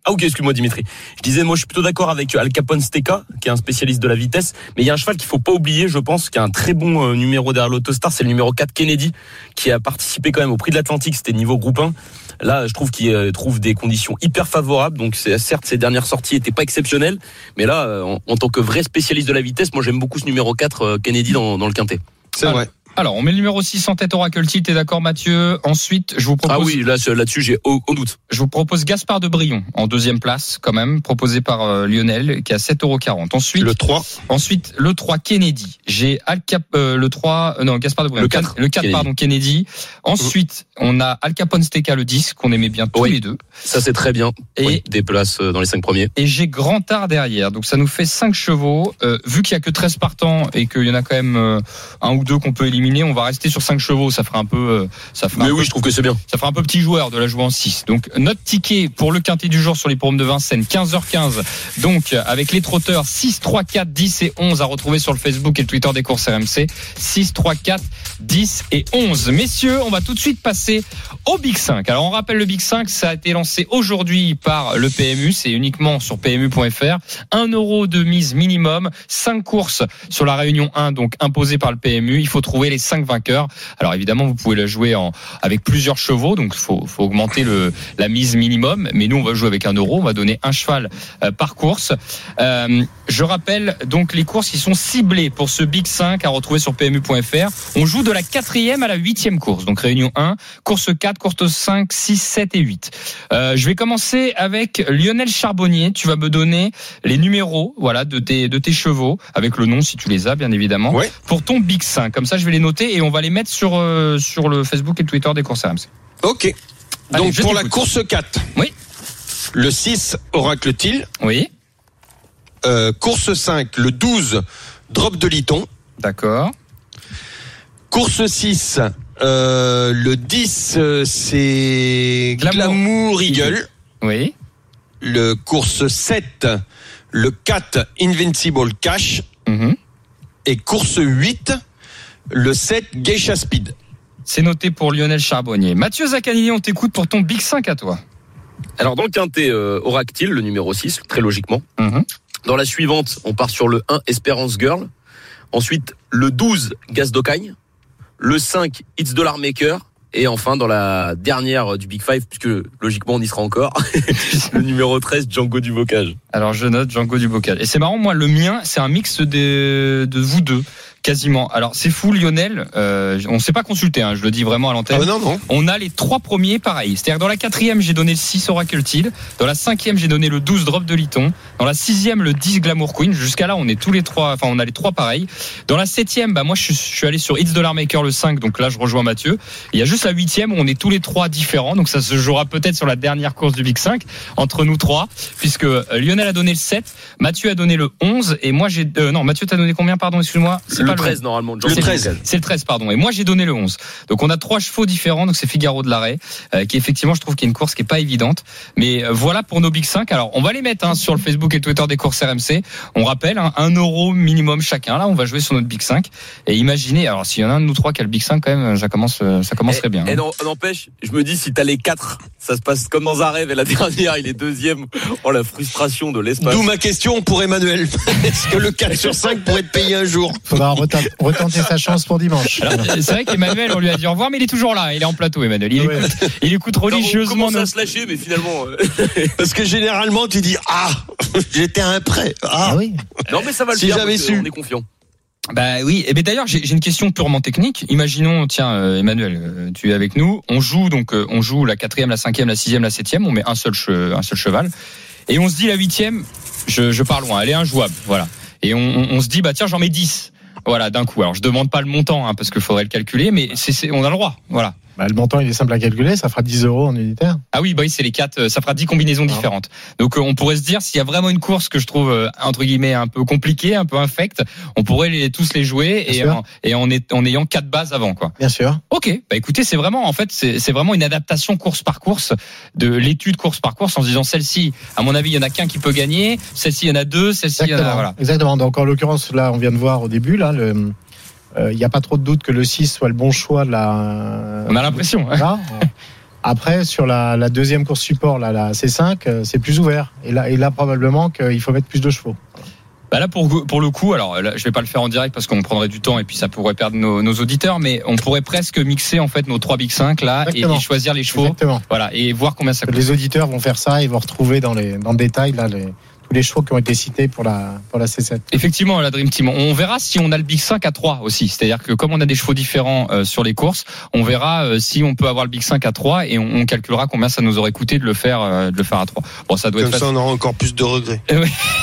Ah ok, excuse-moi Dimitri. Je disais, moi je suis plutôt d'accord avec Al Capone Steka, qui est un spécialiste de la vitesse, mais il y a un cheval qu'il faut pas oublier, je pense, qui a un très bon euh, numéro derrière l'Autostar, c'est le numéro 4 Kennedy, qui a participé quand même au Prix de l'Atlantique, c'était niveau groupe 1. Là, je trouve qu'il euh, trouve des conditions hyper favorables, donc c'est certes ses dernières sorties étaient pas exceptionnelles, mais là, euh, en, en tant que vrai spécialiste de la vitesse, moi j'aime beaucoup ce numéro 4 euh, Kennedy dans, dans le quintet. C'est vrai. Alors, on met le numéro 6 en tête Oracle Tilt, t'es d'accord Mathieu? Ensuite, je vous propose Ah oui, là là-dessus j'ai au, au doute. je vous propose Gaspard de Brion en deuxième place quand même, proposé par euh, Lionel qui a 7,40€. Ensuite, Le 3. ensuite le 3 Kennedy. J'ai Al Cap euh, le 3 euh, non, Gaspard de Brion. Le 4, le 4 Kennedy. pardon, Kennedy. Ensuite, on a Al Capone Steka le 10 qu'on aimait bien tous Oui. les deux Ça c'est très bien. Et- Oui, des places euh, dans les cinq premiers. et j'ai Grand Art derrière. Donc ça nous fait 5 chevaux. Euh, vu qu'il y a que 13 partants et qu'il y en a quand même euh, un ou deux qu'on peut éliminer, on va rester sur 5 chevaux, ça fera un peu euh, ça fera Mais un peu oui, je trouve que c'est bien. Ça fera un peu petit joueur de la jouer en 6. Donc notre ticket pour le quintet du jour sur les de Vincennes, 15h15. Donc avec les trotteurs 6, 3, 4, 10 et 11 à retrouver sur le Facebook et le Twitter des courses RMC. 6, 3, 4, 10 et 11. Messieurs, on va tout de suite passer au Big 5. Alors on rappelle le Big 5, ça a été lancé aujourd'hui par le PMU, c'est uniquement sur PMU.fr. 1 euro de mise minimum, 5 courses sur la réunion 1, donc imposée par le PMU. Il faut trouver les 5 vainqueurs. Alors évidemment, vous pouvez la jouer en, avec plusieurs chevaux, donc il faut, faut augmenter le, la mise minimum. Mais nous, on va jouer avec un euro, on va donner un cheval euh, par course. Euh, je rappelle donc les courses qui sont ciblées pour ce Big 5 à retrouver sur PMU.fr. On joue de la quatrième à la huitième course, donc réunion 1, course 4, course 5, 6, 7 et 8. Euh, je vais commencer avec Lionel Charbonnier. Tu vas me donner les numéros, voilà, de tes de tes chevaux avec le nom si tu les as, bien évidemment, Ouais. pour ton Big 5. Comme ça, je vais les noter et on va les mettre sur euh, sur le Facebook et le Twitter des courses RMC. Ok. Allez, Donc pour la course 4. Oui. Le 6, Oracle Til. Oui, Euh, course 5, le 12, Drop de Liton. d'accord. Course 6, euh, le 10, euh, c'est Glamour. Glamour Eagle. Oui, Le course 7, le 4, Invincible Cash. Mhm. Et course 8, le 7, Geisha Speed. c'est noté pour Lionel Charbonnier. Mathieu Zaccanini, on t'écoute pour ton Big 5 à toi. Alors dans le quintet, euh, Oractile, le numéro 6, très logiquement. Mhm. Dans la suivante, on part sur le 1, Espérance Girl. Ensuite, le 12, Gaz d'Ocagne. Le 5, It's Dollar Maker. Et enfin, dans la dernière du Big Five, puisque logiquement on y sera encore, (laughs) le numéro 13, Django du Bocage. Alors je note Django du Bocal. Et c'est marrant, moi le mien, c'est un mix de, de vous deux, quasiment. Alors c'est fou Lionel, euh, on s'est pas consulté, hein, je le dis vraiment à Ah l'antenne. bah non, non. On a les trois premiers pareils. C'est-à-dire dans la quatrième, j'ai donné le 6 Oracle Till. Dans la cinquième, j'ai donné le 12 Drop de Liton. Dans la sixième, le 10 Glamour Queen. Jusqu'à là, on est tous les trois, enfin, on a les trois pareils. Dans la septième, bah, moi, je suis, je suis allé sur It's Dollar Maker le 5. Donc là, je rejoins Mathieu. Il y a juste la huitième où on est tous les trois différents. Donc ça se jouera peut-être sur la dernière course du Big 5 entre nous trois. Puisque euh, Lionel a donné le 7. Mathieu a donné le 11. Et moi, j'ai, euh, non, Mathieu, t'as donné combien, pardon, excuse-moi? C'est Le pas 13, normalement, Le du 13. Bocage. c'est le 13, pardon. Et moi, j'ai donné le 11. Donc, on a trois chevaux différents. Donc, c'est Figaro de l'arrêt, euh, qui effectivement, je trouve qu'il y a une course qui est pas évidente. Mais euh, voilà pour nos Big 5. Alors, on va les mettre hein, sur le Facebook et le Twitter des courses RMC. On rappelle, hein, un euro minimum chacun. Là, on va jouer sur notre Big 5. Et imaginez, alors, s'il y en a un de nous trois qui a le Big 5, quand même, ça commence, euh, ça commencerait bien. Et hein. non, n'empêche, je me dis, si t'as les 4, ça se passe comme dans un rêve. Et la (laughs) dernière, il est deuxième. Oh, la frustration de l'espace. D'où ma question pour Emmanuel. (laughs) Est-ce que le 4 sur 5 pourrait être payé un jour? Faudra retenter, retenter sa chance pour dimanche. Euh, c'est vrai qu'Emmanuel, on lui a dit au revoir, mais il est toujours là. Il est en plateau, Emmanuel. Il Ouais. écoute, il religieusement commence nos à se lâcher, mais finalement. euh, (laughs) Parce que généralement, tu dis Ah, (laughs) j'étais un prêt. Ah, Ah oui. Non, mais ça va le Si faire. j'avais parce que su. On est confiant. Bah oui, et d'ailleurs j'ai une question purement technique. Imaginons, tiens euh, Emmanuel, euh, tu es avec nous. On joue donc euh, on joue la quatrième, la cinquième, la sixième, la septième. On met un seul che- un seul cheval et on se dit la huitième. Je, je pars loin, elle est injouable, voilà. Et on, on, on se dit bah tiens j'en mets 10 Voilà d'un coup. Alors je demande pas le montant hein, parce qu'il faudrait le calculer, mais c'est c'est- on a le droit, voilà. Bah, le montant, il est simple à calculer. Ça fera 10 euros en unitaire. Ah oui, bah oui, c'est les quatre. euh, Ça fera 10 combinaisons différentes. Donc euh, on pourrait se dire s'il y a vraiment une course que je trouve euh, entre guillemets un peu compliquée, un peu infecte, on pourrait les, tous les jouer et en, et en, est- en ayant quatre bases avant quoi. Bien sûr. Ok, bah écoutez, c'est vraiment en fait c'est vraiment une adaptation course par course de l'étude course par course en se disant celle-ci, à mon avis, il y en a qu'un qui peut gagner, celle-ci il y en a deux, celle-ci il y en a voilà. Exactement. Donc, en l'occurrence, là, on vient de voir au début, là, le, il n'y a pas trop de doute que le 6 soit le bon choix de la. On a l'impression. hein. Après, sur la, la deuxième course support, là, la C5, euh, c'est plus ouvert. Et là, et là probablement qu'il faut mettre plus de chevaux. Bah là pour pour le coup, alors là, je vais pas le faire en direct parce qu'on prendrait du temps et puis ça pourrait perdre nos, nos auditeurs, mais on pourrait presque mixer en fait nos trois Big 5 là et, et choisir les chevaux, Exactement. voilà, et voir combien ça coûte. Les auditeurs vont faire ça, ils vont retrouver dans, les, dans le détail là, les, tous les chevaux qui ont été cités pour la, pour la C7. Effectivement, la Dream Team. On verra si on a le Big 5 à 3 aussi. C'est-à-dire que comme on a des chevaux différents euh, sur les courses, on verra euh, si on peut avoir le Big 5 à 3 et on, on calculera combien ça nous aurait coûté de le faire, euh, de le faire à 3. Bon, ça doit Comme être ça, on aura encore plus de regrets. (laughs)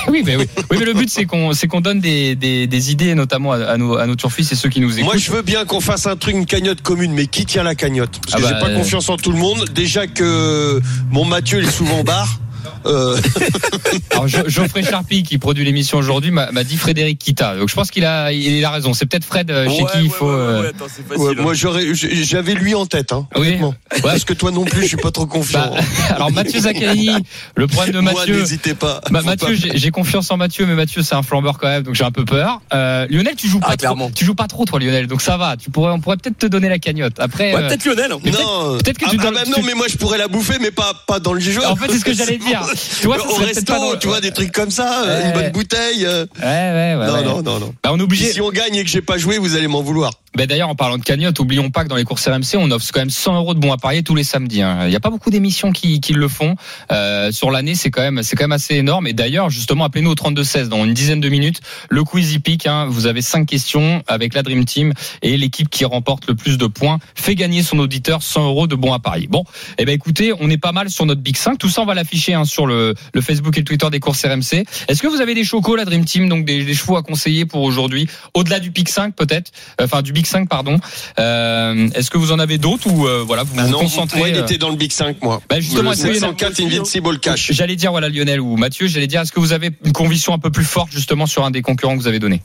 Oui, mais oui. Oui, mais le but c'est qu'on c'est qu'on donne des, des, des idées notamment à, à nos à nos turfistes et ceux qui nous écoutent. Moi, je veux bien qu'on fasse un truc, une cagnotte commune, mais qui tient la cagnotte? Parce Ah que bah, j'ai pas euh, confiance en tout le monde. Déjà que mon Mathieu, il est souvent au bar. Euh, (laughs) Alors Geoffrey Charpie qui produit l'émission aujourd'hui m'a dit Frédéric Kita. Donc je pense qu'il a il a raison. C'est peut-être Fred euh, chez Ouais, qui il ouais, faut. ouais, ouais, euh, ouais, attends, facile. moi, j'aurais, j'avais lui en tête. Hein, Oui. Parce que toi non plus, je suis pas trop confiant. bah, (laughs) alors Mathieu Zaccanini, (laughs) le problème de Mathieu. n'hésitez pas. Bah, Mathieu, pas- j'ai j'ai confiance en Mathieu, mais Mathieu c'est un flambeur quand même, donc j'ai un peu peur. Euh, Lionel, tu joues Ah, pas trop, clairement. tu joues pas trop toi Lionel, donc ça va. Tu pourrais, on pourrait peut-être te donner la cagnotte. Après, Ouais, euh, peut-être Lionel. hein. non, peut-être que ah, tu ah bah tu- non, mais moi je pourrais la bouffer, mais pas pas dans le jeu. En fait, c'est ce que j'allais dire. (laughs) Tu vois, au resto, pas tu vois, des trucs comme ça, euh, Ouais. une bonne bouteille. euh. ouais, ouais, ouais. non, ouais. non, non, non. Bah, on est obligé. Si on gagne et que j'ai pas joué, vous allez m'en vouloir. Bah, D'ailleurs, en parlant de cagnotte, oublions pas que dans les courses RMC, on offre quand même 100 euros de bons à parier tous les samedis. hein. Il n'y a pas beaucoup d'émissions qui, qui le font. Euh, sur l'année, c'est quand même, c'est quand même assez énorme. Et d'ailleurs, justement, appelez-nous au 32 16 dans une dizaine de minutes. Le quiz hippique, hein, vous avez cinq questions avec la Dream Team et l'équipe qui remporte le plus de points fait gagner son auditeur 100 euros de bons à parier. Bon, eh ben écoutez, on est pas mal sur notre Big 5. Tout ça, on va l'afficher hein, sur le, Facebook et le Twitter des courses RMC. Est-ce que vous avez des chocos, la Dream Team, donc des, des chevaux à conseiller pour aujourd'hui, au-delà du Big 5 peut-être, enfin du Big 5 pardon. Euh, Est-ce que vous en avez d'autres ou euh, voilà vous Ah vous non, concentrez moi, il euh, était dans le Big 5, moi. Bah, justement, le est-ce qu'il y en a- 704 Invincible Cash. J'allais dire voilà Lionel ou Mathieu, j'allais dire est-ce que vous avez une conviction un peu plus forte justement sur un des concurrents que vous avez donné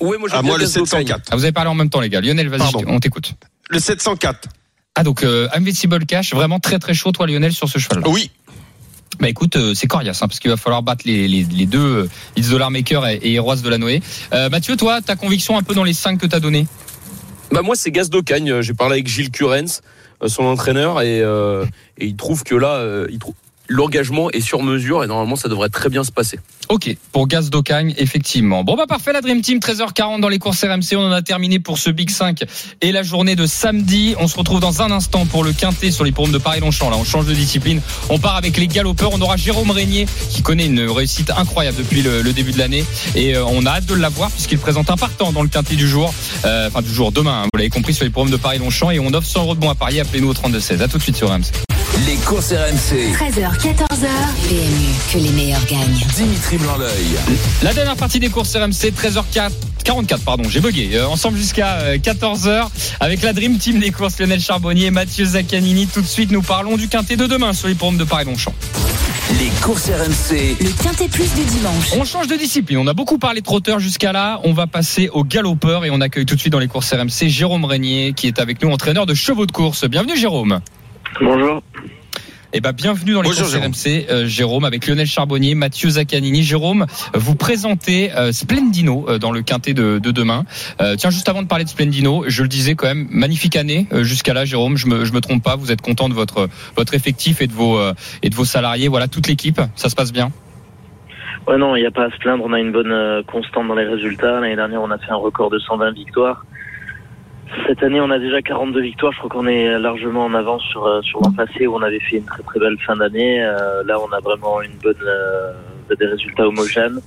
Ouais, moi, Ah, moi, le Gazdo Cagne. 704. Ah vous avez parlé en même temps les gars. Lionel, vas-y, on t'écoute. Le 704. Ah donc euh, Invincible Cash, vraiment très très chaud toi Lionel sur ce cheval. Oui. Bah écoute, euh, c'est coriace hein, parce qu'il va falloir battre les, les, les deux euh, It's Dollar Maker et, et de la Noé. Euh, Mathieu, toi, ta conviction un peu dans les 5 que t'as donné Bah moi c'est Gaz d'Ocagne. J'ai parlé avec Gilles Curens, euh, son entraîneur, et, euh, et il trouve que là, euh, il trouve l'engagement est sur mesure et normalement ça devrait très bien se passer. Ok, pour Gaz d'Ocagne, effectivement. Bon bah parfait la Dream Team, 13h40 dans les courses RMC, on en a terminé pour ce Big 5 et la journée de samedi. On se retrouve dans un instant pour le quintet sur les paumes de Paris-Longchamp. Là, on change de discipline. On part avec les galopeurs. On aura Jérôme Régnier qui connaît une réussite incroyable depuis le, début de l'année et euh, on a hâte de l'avoir puisqu'il présente un partant dans le quintet du jour, euh, enfin du jour demain. hein, vous l'avez compris sur les paumes de Paris-Longchamp et on offre 100 euros de bons à parier. Appelez-nous au 32 16. À tout de suite sur RMC. Les courses RMC. 13h, 14h. PMU, que les meilleurs gagnent. Dimitri Blanc-L'œil. La dernière partie des courses RMC, 13h44, pardon, j'ai bugué. Euh, ensemble jusqu'à euh, 14h avec la Dream Team des courses, Lionel Charbonnier, Mathieu Zaccanini. Tout de suite, nous parlons du quintet de demain sur les pommes de Paris-Longchamp. Les courses RMC. Le Quintet Plus du dimanche. On change de discipline. On a beaucoup parlé de trotteurs jusqu'à là. On va passer aux galopeurs et on accueille tout de suite dans les courses RMC Jérôme Régnier qui est avec nous, entraîneur de chevaux de course. Bienvenue Jérôme. Bonjour. Eh ben, bienvenue dans les Bonjour, courses Jérôme. RMC, euh, Jérôme, avec Lionel Charbonnier, Mathieu Zaccanini. Jérôme, vous présentez euh, Splendino euh, dans le quintet de, de demain. Euh, tiens, juste avant de parler de Splendino, je le disais quand même, magnifique année euh, jusqu'à là, Jérôme. Je me, je me trompe pas. Vous êtes content de votre votre effectif et de vos euh, et de vos salariés. Voilà, toute l'équipe, ça se passe bien? Ouais, non, il n'y a pas à se plaindre. On a une bonne euh, constante dans les résultats. L'année dernière, on a fait un record de 120 victoires. Cette année, on a déjà 42 victoires. Je crois qu'on est largement en avance sur, euh, sur l'an passé où on avait fait une très très belle fin d'année. Euh, là, on a vraiment une bonne, euh, des résultats homogènes.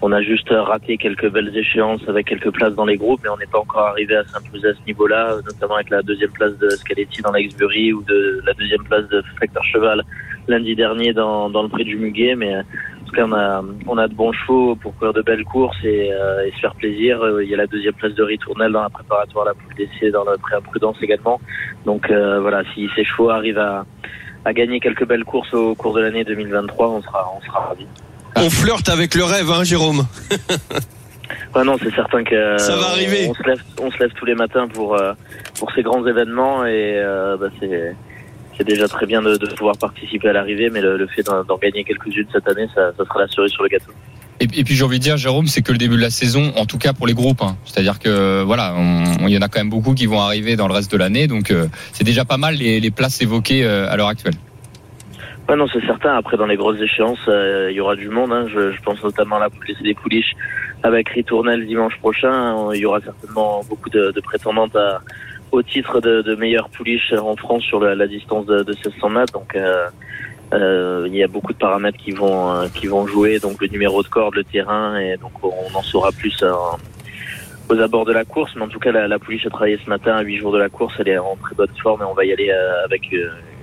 On a juste euh, raté quelques belles échéances avec quelques places dans les groupes, mais on n'est pas encore arrivé à s'imposer à ce niveau-là, notamment avec la deuxième place de Scaletti dans l'Exbury ou de la deuxième place de Factor Cheval lundi dernier dans, dans le prix du Muguet. Mais euh, tout cas, on a, on a de bons chevaux pour courir de belles courses et, euh, et se faire plaisir. Euh, Il y a la deuxième place de Ritournelle dans la préparatoire, la poule d'essai dans la pré-imprudence également. Donc euh, voilà, si ces chevaux arrivent à, à gagner quelques belles courses au cours de l'année 2023, on sera, on sera ravis. On flirte avec le rêve, hein, Jérôme. (laughs) Ouais, non, c'est certain que Ça va arriver. On, se lève, on se lève tous les matins pour pour ces grands événements et bah, c'est c'est déjà très bien de, de pouvoir participer à l'arrivée, mais le, le fait d'en gagner quelques-unes cette année, ça, ça sera la cerise sur le gâteau. Et, et puis j'ai envie de dire, Jérôme, c'est que le début de la saison, en tout cas pour les groupes. hein. C'est-à-dire que voilà, il y en a quand même beaucoup qui vont arriver dans le reste de l'année, donc euh, c'est déjà pas mal les, les places évoquées euh, à l'heure actuelle. Ouais, non, c'est certain. Après, dans les grosses échéances, euh, il y aura du monde. Hein. Je, je pense notamment à la pouliche des pouliches avec Ritournel dimanche prochain. Il y aura certainement beaucoup de, de prétendantes à- au titre de, de meilleure pouliche en France sur la, la distance de, de 1600 mètres. Donc, euh, euh, il y a beaucoup de paramètres qui vont euh, qui vont jouer. Donc, le numéro de corde, le terrain, et donc on en saura plus. euh, aux abords de la course, mais en tout cas la, la pouliche a travaillé ce matin à 8 jours de la course, elle est en très bonne forme et on va y aller avec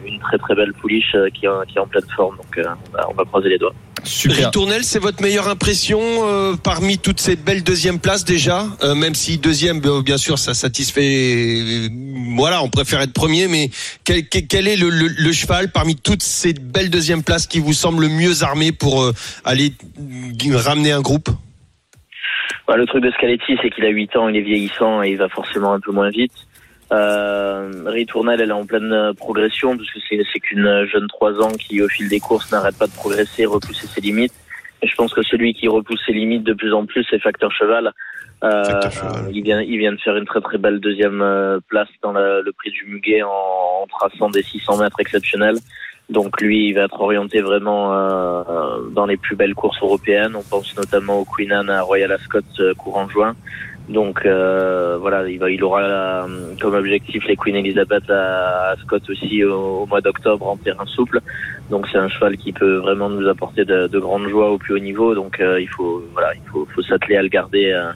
une très très belle pouliche euh, qui, est- qui est en pleine forme, donc euh, on, va, on va croiser les doigts. Super. Ritournel, c'est votre meilleure impression euh, parmi toutes ces belles deuxièmes places déjà, Euh, même si deuxième, bien sûr, ça satisfait. Voilà, on préfère être premier, mais quel, est le, le- le cheval parmi toutes ces belles deuxièmes places qui vous semble le mieux armé pour euh, aller ramener un groupe? Bah, le truc de Scaletti, c'est qu'il a 8 ans, il est vieillissant et il va forcément un peu moins vite. Euh, elle est en pleine euh, progression parce que c'est c'est qu'une jeune 3 ans qui, au fil des courses, n'arrête pas de progresser, repousser ses limites. Et je pense que celui qui repousse ses limites de plus en plus, c'est Facteur Cheval. Euh, Facteur Cheval. Il vient, il vient de faire une très très belle deuxième euh, place dans la- le prix du Muguet en, en traçant des 600 mètres exceptionnels. Donc lui, il va être orienté vraiment euh, dans les plus belles courses européennes. On pense notamment au Queen Anne à Royal Ascot euh, courant juin. Donc euh, voilà, il, va, il aura euh, comme objectif les Queen Elizabeth à Ascot aussi au, au mois d'octobre en terrain souple. Donc c'est un cheval qui peut vraiment nous apporter de, de grandes joies au plus haut niveau. Donc euh, il faut voilà, il faut, faut s'atteler à le garder euh,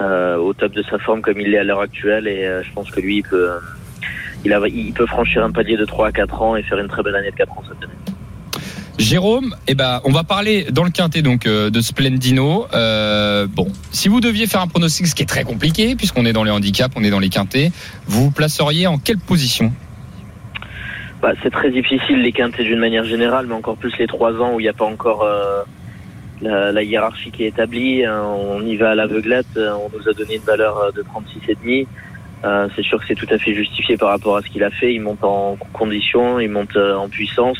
euh, au top de sa forme comme il l'est à l'heure actuelle. Et euh, je pense que lui, il peut, il, a, il peut franchir un palier de 3 à 4 ans et faire une très belle année de 4 ans cette année. Jérôme, eh ben, on va parler dans le quintet donc euh, de Splendino. Euh, bon, si vous deviez faire un pronostic, ce qui est très compliqué puisqu'on est dans les handicaps, on est dans les quintets, vous vous placeriez en quelle position? Bah, c'est très difficile les quintés d'une manière générale, mais encore plus les trois ans où il n'y a pas encore euh, la, hiérarchie qui est établie. Euh, On y va à l'aveuglette. On nous a donné une valeur de 36,5. Euh, c'est sûr que c'est tout à fait justifié par rapport à ce qu'il a fait. Il monte en condition, il monte euh, en puissance.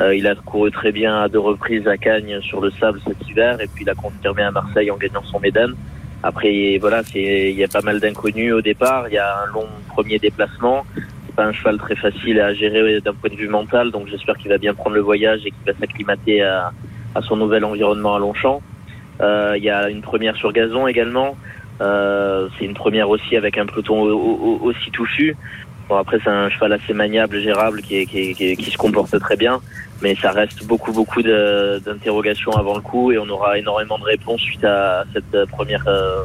Euh, il a couru très bien à deux reprises à Cagnes sur le sable cet hiver, et puis il a confirmé à Marseille en gagnant son médan. Après, voilà, il y a pas mal d'inconnus au départ. Il y a un long premier déplacement c'est pas un cheval très facile à gérer d'un point de vue mental, donc j'espère qu'il va bien prendre le voyage et qu'il va s'acclimater à, à son nouvel environnement à Longchamp. Euh, Il y a une première sur gazon également. Euh, c'est une première aussi avec un peloton au- au- aussi touffu. Bon après c'est un cheval assez maniable, gérable, qui, qui, qui, se comporte très bien, mais ça reste beaucoup beaucoup d'interrogations avant le coup et on aura énormément de réponses suite à cette première euh,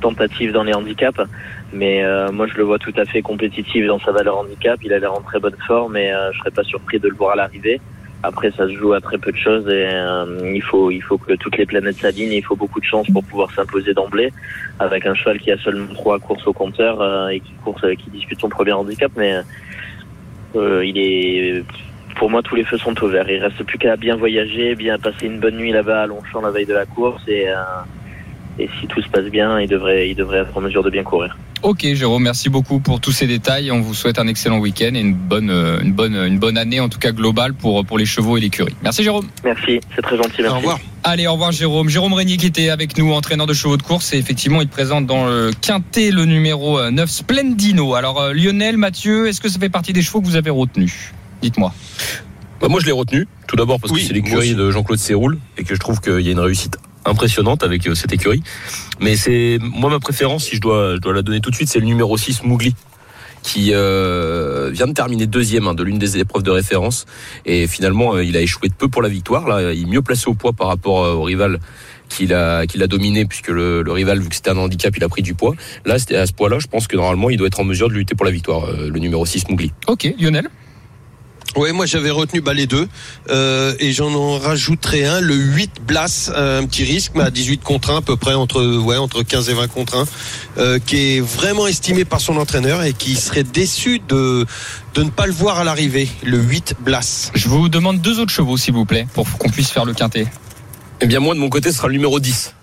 tentative dans les handicaps. Mais euh, moi, je le vois tout à fait compétitif dans sa valeur handicap. Il a l'air en très bonne forme et euh, je serais pas surpris de le voir à l'arrivée. Après, ça se joue à très peu de choses et euh, il faut il faut que toutes les planètes s'alignent. Il faut beaucoup de chance pour pouvoir s'imposer d'emblée avec un cheval qui a seulement trois courses au compteur euh, et qui course qui dispute son premier handicap. Mais euh, il est pour moi tous les feux sont au vert. Il reste plus qu'à bien voyager, bien passer une bonne nuit là-bas à Longchamp la veille de la course et euh, et si tout se passe bien, il devrait il devrait être en mesure de bien courir. Ok, Jérôme, merci beaucoup pour tous ces détails. On vous souhaite un excellent week-end et une bonne, euh, une bonne, une bonne année en tout cas globale pour pour les chevaux et l'écurie. Merci, Jérôme. Merci, c'est très gentil. Merci. Au revoir. Allez, au revoir Jérôme. Jérôme Régnier qui était avec nous, entraîneur de chevaux de course. Et effectivement, il présente dans le quintet le numéro euh, 9, Splendino. Alors, euh, Lionel, Mathieu, est-ce que ça fait partie des chevaux que vous avez retenus? Dites-moi. Bah, moi, je l'ai retenu. Tout d'abord parce Oui, que c'est l'écurie de Jean-Claude Séroul et que je trouve qu'il y a une réussite impressionnante avec euh, cette écurie. Mais c'est moi ma préférence, si je dois, je dois la donner tout de suite, c'est le numéro 6 Mougli qui euh, vient de terminer deuxième hein, de l'une des épreuves de référence et finalement euh, il a échoué de peu pour la victoire. Là, il est mieux placé au poids par rapport euh, au rival qu'il a qu'il a dominé puisque le, le rival vu que c'était un handicap il a pris du poids. Là à ce poids-là, je pense que normalement il doit être en mesure de lutter pour la victoire. le numéro 6 Mougli. Ok, Lionel? Ouais, moi j'avais retenu bah, les deux euh, et j'en en rajouterai un, le 8 Blas, euh, un petit risque, mais à 18 contre 1 à peu près entre ouais entre 15 et 20 contre 1, euh, qui est vraiment estimé par son entraîneur et qui serait déçu de de ne pas le voir à l'arrivée, le 8 Blas. Je vous demande deux autres chevaux, s'il vous plaît, pour qu'on puisse faire le quintet. Eh bien, moi, de mon côté, ce sera le numéro 10.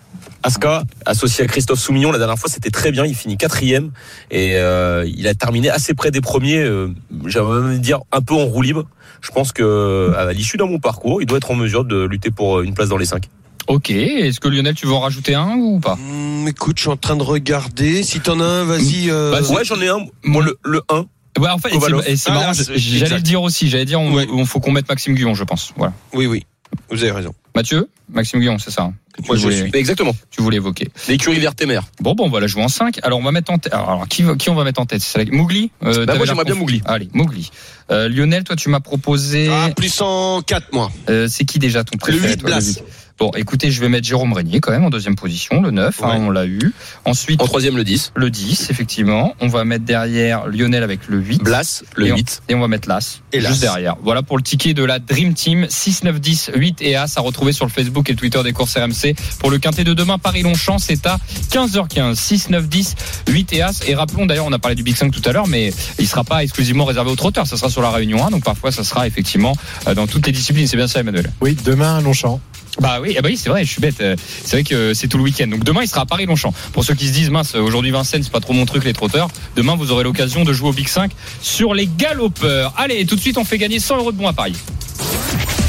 Aska, associé à Christophe Soumillon, la dernière fois, c'était très bien. Il finit quatrième et euh, il a terminé assez près des premiers. Euh, J'aimerais même dire un peu en roue libre. Je pense que à l'issue d'un bon parcours, il doit être en mesure de lutter pour une place dans les cinq. Ok. Est-ce que Lionel, tu veux en rajouter un ou pas? Hum, écoute, je suis en train de regarder. Si t'en as un, vas-y. euh, Bah, Ouais, j'en ai un. Moi, le, le 1. Ouais, en fait, c'est- et c'est Ah, marrant. J'allais le dire aussi. J'allais dire, on, Ouais. on faut qu'on mette Maxime Guillon, je pense. Voilà. Oui, oui. Vous avez raison. Mathieu, Maxime Guillon, c'est ça. hein, Moi, je voulais- suis. Exactement. Tu voulais évoquer. L'écurie Vertemer. Bon, bon, on va la jouer en 5. Alors, on va mettre en tête. Alors, qui, on va mettre en tête? C'est la- Mougli Euh, Bah, moi, j'aimerais bien. Mougli. Allez, Mougli. Euh, Lionel, toi, tu m'as proposé. Ah, plus en 4 mois. Euh, c'est qui déjà ton préféré huit, toi, Blas. Bon, écoutez, je vais mettre Jérôme Régnier quand même en deuxième position, le 9, hein, on l'a eu. Ensuite, En troisième, le 10. le 10, effectivement. On va mettre derrière Lionel avec le 8. Blas, le Et on- 8. Et on va mettre l'As, Et juste derrière. Voilà pour le ticket de la Dream Team 6, 9, 10, 8 et As à retrouver sur le Facebook et le Twitter des courses RMC. Pour le quintet de demain, Paris-Longchamp, c'est à 15h15. 6, 9, 10, 8 et As. Et rappelons d'ailleurs, on a parlé du Big 5 tout à l'heure, mais il sera pas exclusivement réservé aux trotteurs. Ça sera sur la Réunion 1. Donc parfois, ça sera effectivement euh, dans toutes les disciplines. C'est bien ça, Emmanuel? Oui, demain à Longchamp. Bah oui, ah bah oui, c'est vrai, je suis bête. Euh, C'est vrai que c'est tout le week-end. Donc demain, il sera à Paris-Longchamp. Pour ceux qui se disent, mince, aujourd'hui Vincennes, c'est pas trop mon truc, les trotteurs. Demain, vous aurez l'occasion de jouer au Big 5 sur les galopeurs. Allez, tout de suite, on fait gagner 100 euros de bons à Paris.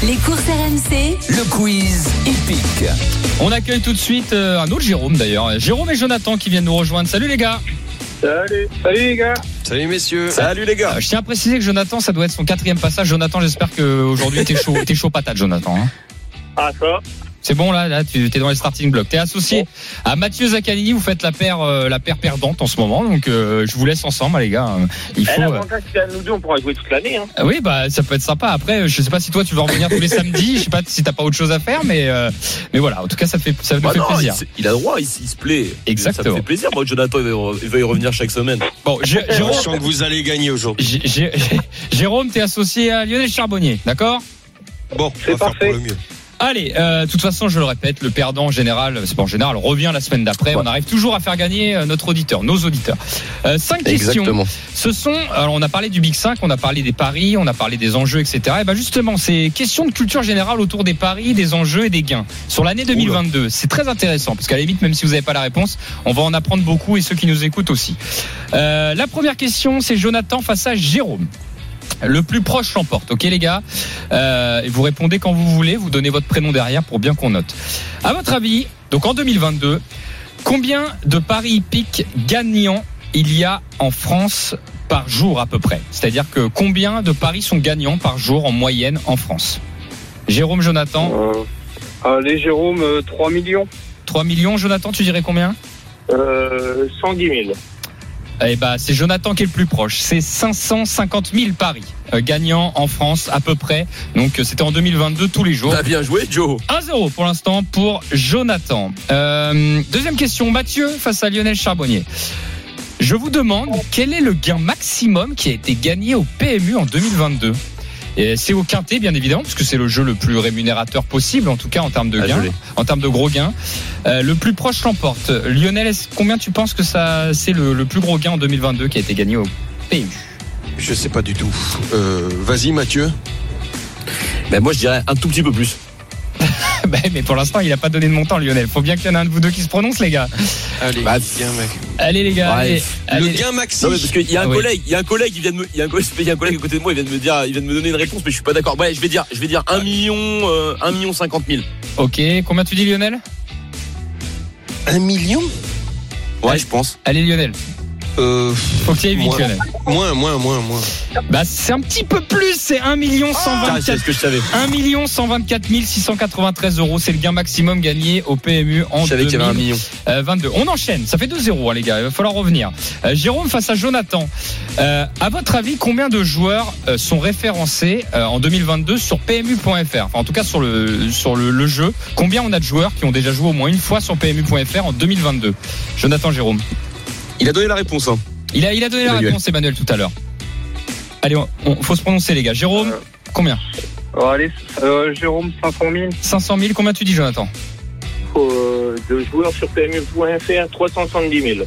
Les courses RMC, Le quiz épique. On accueille tout de suite euh, un autre Jérôme d'ailleurs. Jérôme et Jonathan qui viennent nous rejoindre. Salut les gars. Salut, salut les gars. Salut, messieurs. Salut les gars. Euh, je tiens à préciser que Jonathan, ça doit être son quatrième passage. Jonathan, j'espère qu'aujourd'hui, t'es chaud, t'es chaud patate, Jonathan. hein. Ah ça C'est bon là, là tu es dans les starting blocks. T'es associé à Mathieu Zaccanini. Vous faites la paire, euh, la paire perdante en ce moment. Donc euh, je vous laisse ensemble, les gars. Il Eh, faut. euh, L'avantage c'est à nous deux, on pourra jouer toute l'année. Hein. Ah Oui, bah ça peut être sympa. Après, je sais pas si toi tu veux revenir tous les samedis. Je sais pas si t'as pas autre chose à faire, mais euh, mais voilà. En tout cas, ça fait ça nous Bah fait non, plaisir. il, il a droit, il, se plaît. Ça Exactement. me fait plaisir. Moi, Jonathan, il va, y- il va y revenir chaque semaine. Bon, Jé- (laughs) Je Jérôme, sens que vous allez gagner aujourd'hui. Jé- Jé- (laughs) Jérôme, t'es associé à Lionel Charbonnier, d'accord? Bon, C'est on va faire parfait. pour le mieux. Allez, euh, de toute façon, je le répète, le perdant en général, c'est pas en général, revient la semaine d'après. On arrive toujours à faire gagner euh, notre auditeur, nos auditeurs. Euh, cinq questions. Ce sont, alors on a parlé du Big 5, on a parlé des paris, on a parlé des enjeux, etc. Et ben justement, c'est question de culture générale autour des paris, des enjeux et des gains. Sur l'année 2022, c'est très intéressant parce qu'à la limite, même si vous n'avez pas la réponse, on va en apprendre beaucoup et ceux qui nous écoutent aussi. Euh, la première question, c'est Jonathan face à Jérôme. Le plus proche l'emporte, ok les gars Euh, Et vous répondez quand vous voulez, vous donnez votre prénom derrière pour bien qu'on note. À votre avis, donc en 2022, combien de paris hippiques gagnants il y a en France par jour à peu près? C'est-à-dire que combien de paris sont gagnants par jour en moyenne en France? Jérôme, Jonathan, Euh, allez Jérôme, euh, 3 millions. 3 millions. Jonathan, tu dirais combien? Euh, 110 000. Eh ben, c'est Jonathan qui est le plus proche. C'est 550 000 paris euh, gagnants en France à peu près. Donc euh, c'était en 2022 tous les jours. Bah, bien joué, Joe. 1-0 pour l'instant pour Jonathan. Euh, deuxième question, Mathieu face à Lionel Charbonnier. Je vous demande quel est le gain maximum qui a été gagné au PMU en 2022 Et c'est au quintet, bien évidemment, puisque c'est le jeu le plus rémunérateur possible, en tout cas en termes de Ah, gains, en termes de gros gains. Euh, le plus proche l'emporte. Lionel, combien tu penses que ça, c'est le, le plus gros gain en 2022 qui a été gagné au PMU Je sais pas du tout. Euh, Vas-y, Mathieu. Ben, moi, je dirais un tout petit peu plus. (laughs) Ben, Mais pour l'instant, il n'a pas donné de montant, Lionel. Faut bien qu'il y en ait un de vous deux qui se prononce, les gars. Allez, Bah, viens, mec. Allez, les gars. Ouais. allez, Le allez. gain maxi. Non, mais parce qu'il y a un Ah collègue, il y a un collègue, il vient de me, il y a un collègue, (laughs) il y a un collègue à côté de moi, il vient de me dire, il vient de me donner une réponse, mais je suis pas d'accord. Ouais, je vais dire, je vais dire 1 million, euh, 1 million 50 000. Ok, combien tu dis, Lionel? Un million? Ouais, je pense. Allez, Lionel. Euh, Faut que tu ailles vite. Lionel. Moins, moins, moins, moins. Bah, c'est un petit peu plus. C'est 1 million Ah, c'est 124 ce que je savais. 1 million 124 693 euros. C'est le gain maximum gagné au PMU en Je savais qu'il y avait million. 2022. On enchaîne. Ça fait 2-0, hein, les gars. Il va falloir revenir. Euh, Jérôme face à Jonathan. Euh, à votre avis, combien de joueurs euh, sont référencés euh, en 2022 sur PMU.fr Enfin, en tout cas, sur le, sur le, le jeu. Combien on a de joueurs qui ont déjà joué au moins une fois sur PMU.fr en 2022 Jonathan Jérôme. Il a donné la réponse, hein. Il a, il a donné la réponse, Emmanuel, tout à l'heure. Allez, on, on- faut se prononcer, les gars. Jérôme, combien Oh, allez, euh, Jérôme, 500 000. 500 000. Combien tu dis, Jonathan Euh, de joueurs sur PMU.fr, 370 000.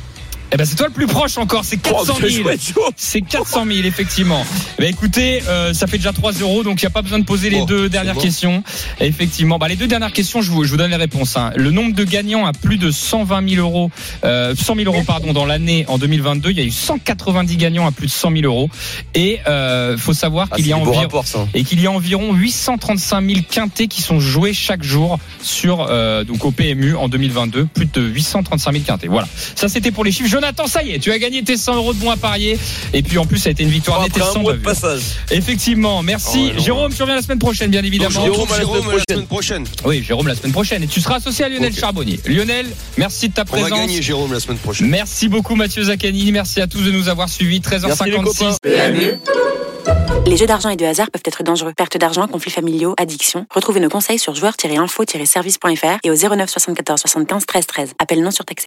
Eh ben c'est toi le plus proche encore, c'est 400 Oh, 000. chouette, Joe. C'est 400 000 effectivement. Ben écoutez, euh, ça fait déjà 3 euros, donc il n'y a pas besoin de poser les deux dernières bon. questions. Effectivement, bah, les deux dernières questions, je vous, je vous donne les réponses. hein. Le nombre de gagnants a plus de 120 000 euros, euh, 100 000 euros pardon dans l'année en 2022. Il y a eu 190 gagnants à plus de 100 000 euros. Et euh, faut savoir Ah, qu'il c'est y a environ et qu'il y a environ 835 000 quintés qui sont joués chaque jour sur euh, donc au PMU en 2022, plus de 835 000 quintés. Voilà. Ça c'était pour les chiffres. Jonathan, ça y est, tu as gagné tes 100 euros de bons à parier. Et puis en plus, ça a été une victoire nette et Après un sans de passage. Effectivement, merci. Oh, ouais, non. Jérôme, tu reviens la semaine prochaine, bien Donc, évidemment. Jérôme, la Jérôme semaine la semaine prochaine. Oui, Jérôme la semaine prochaine. Et tu seras associé à Lionel. Charbonnier. Lionel, merci de ta On va présence. gagner Jérôme la semaine prochaine. Merci beaucoup Mathieu Zaccani. Merci à tous de nous avoir suivis. Merci les 13h56. copains. Les jeux d'argent et de hasard peuvent être dangereux. Perte d'argent, conflits familiaux, addiction. Retrouvez nos conseils sur joueurs-info-service.fr et au 09 74 75 13 13. Appel non surtaxé.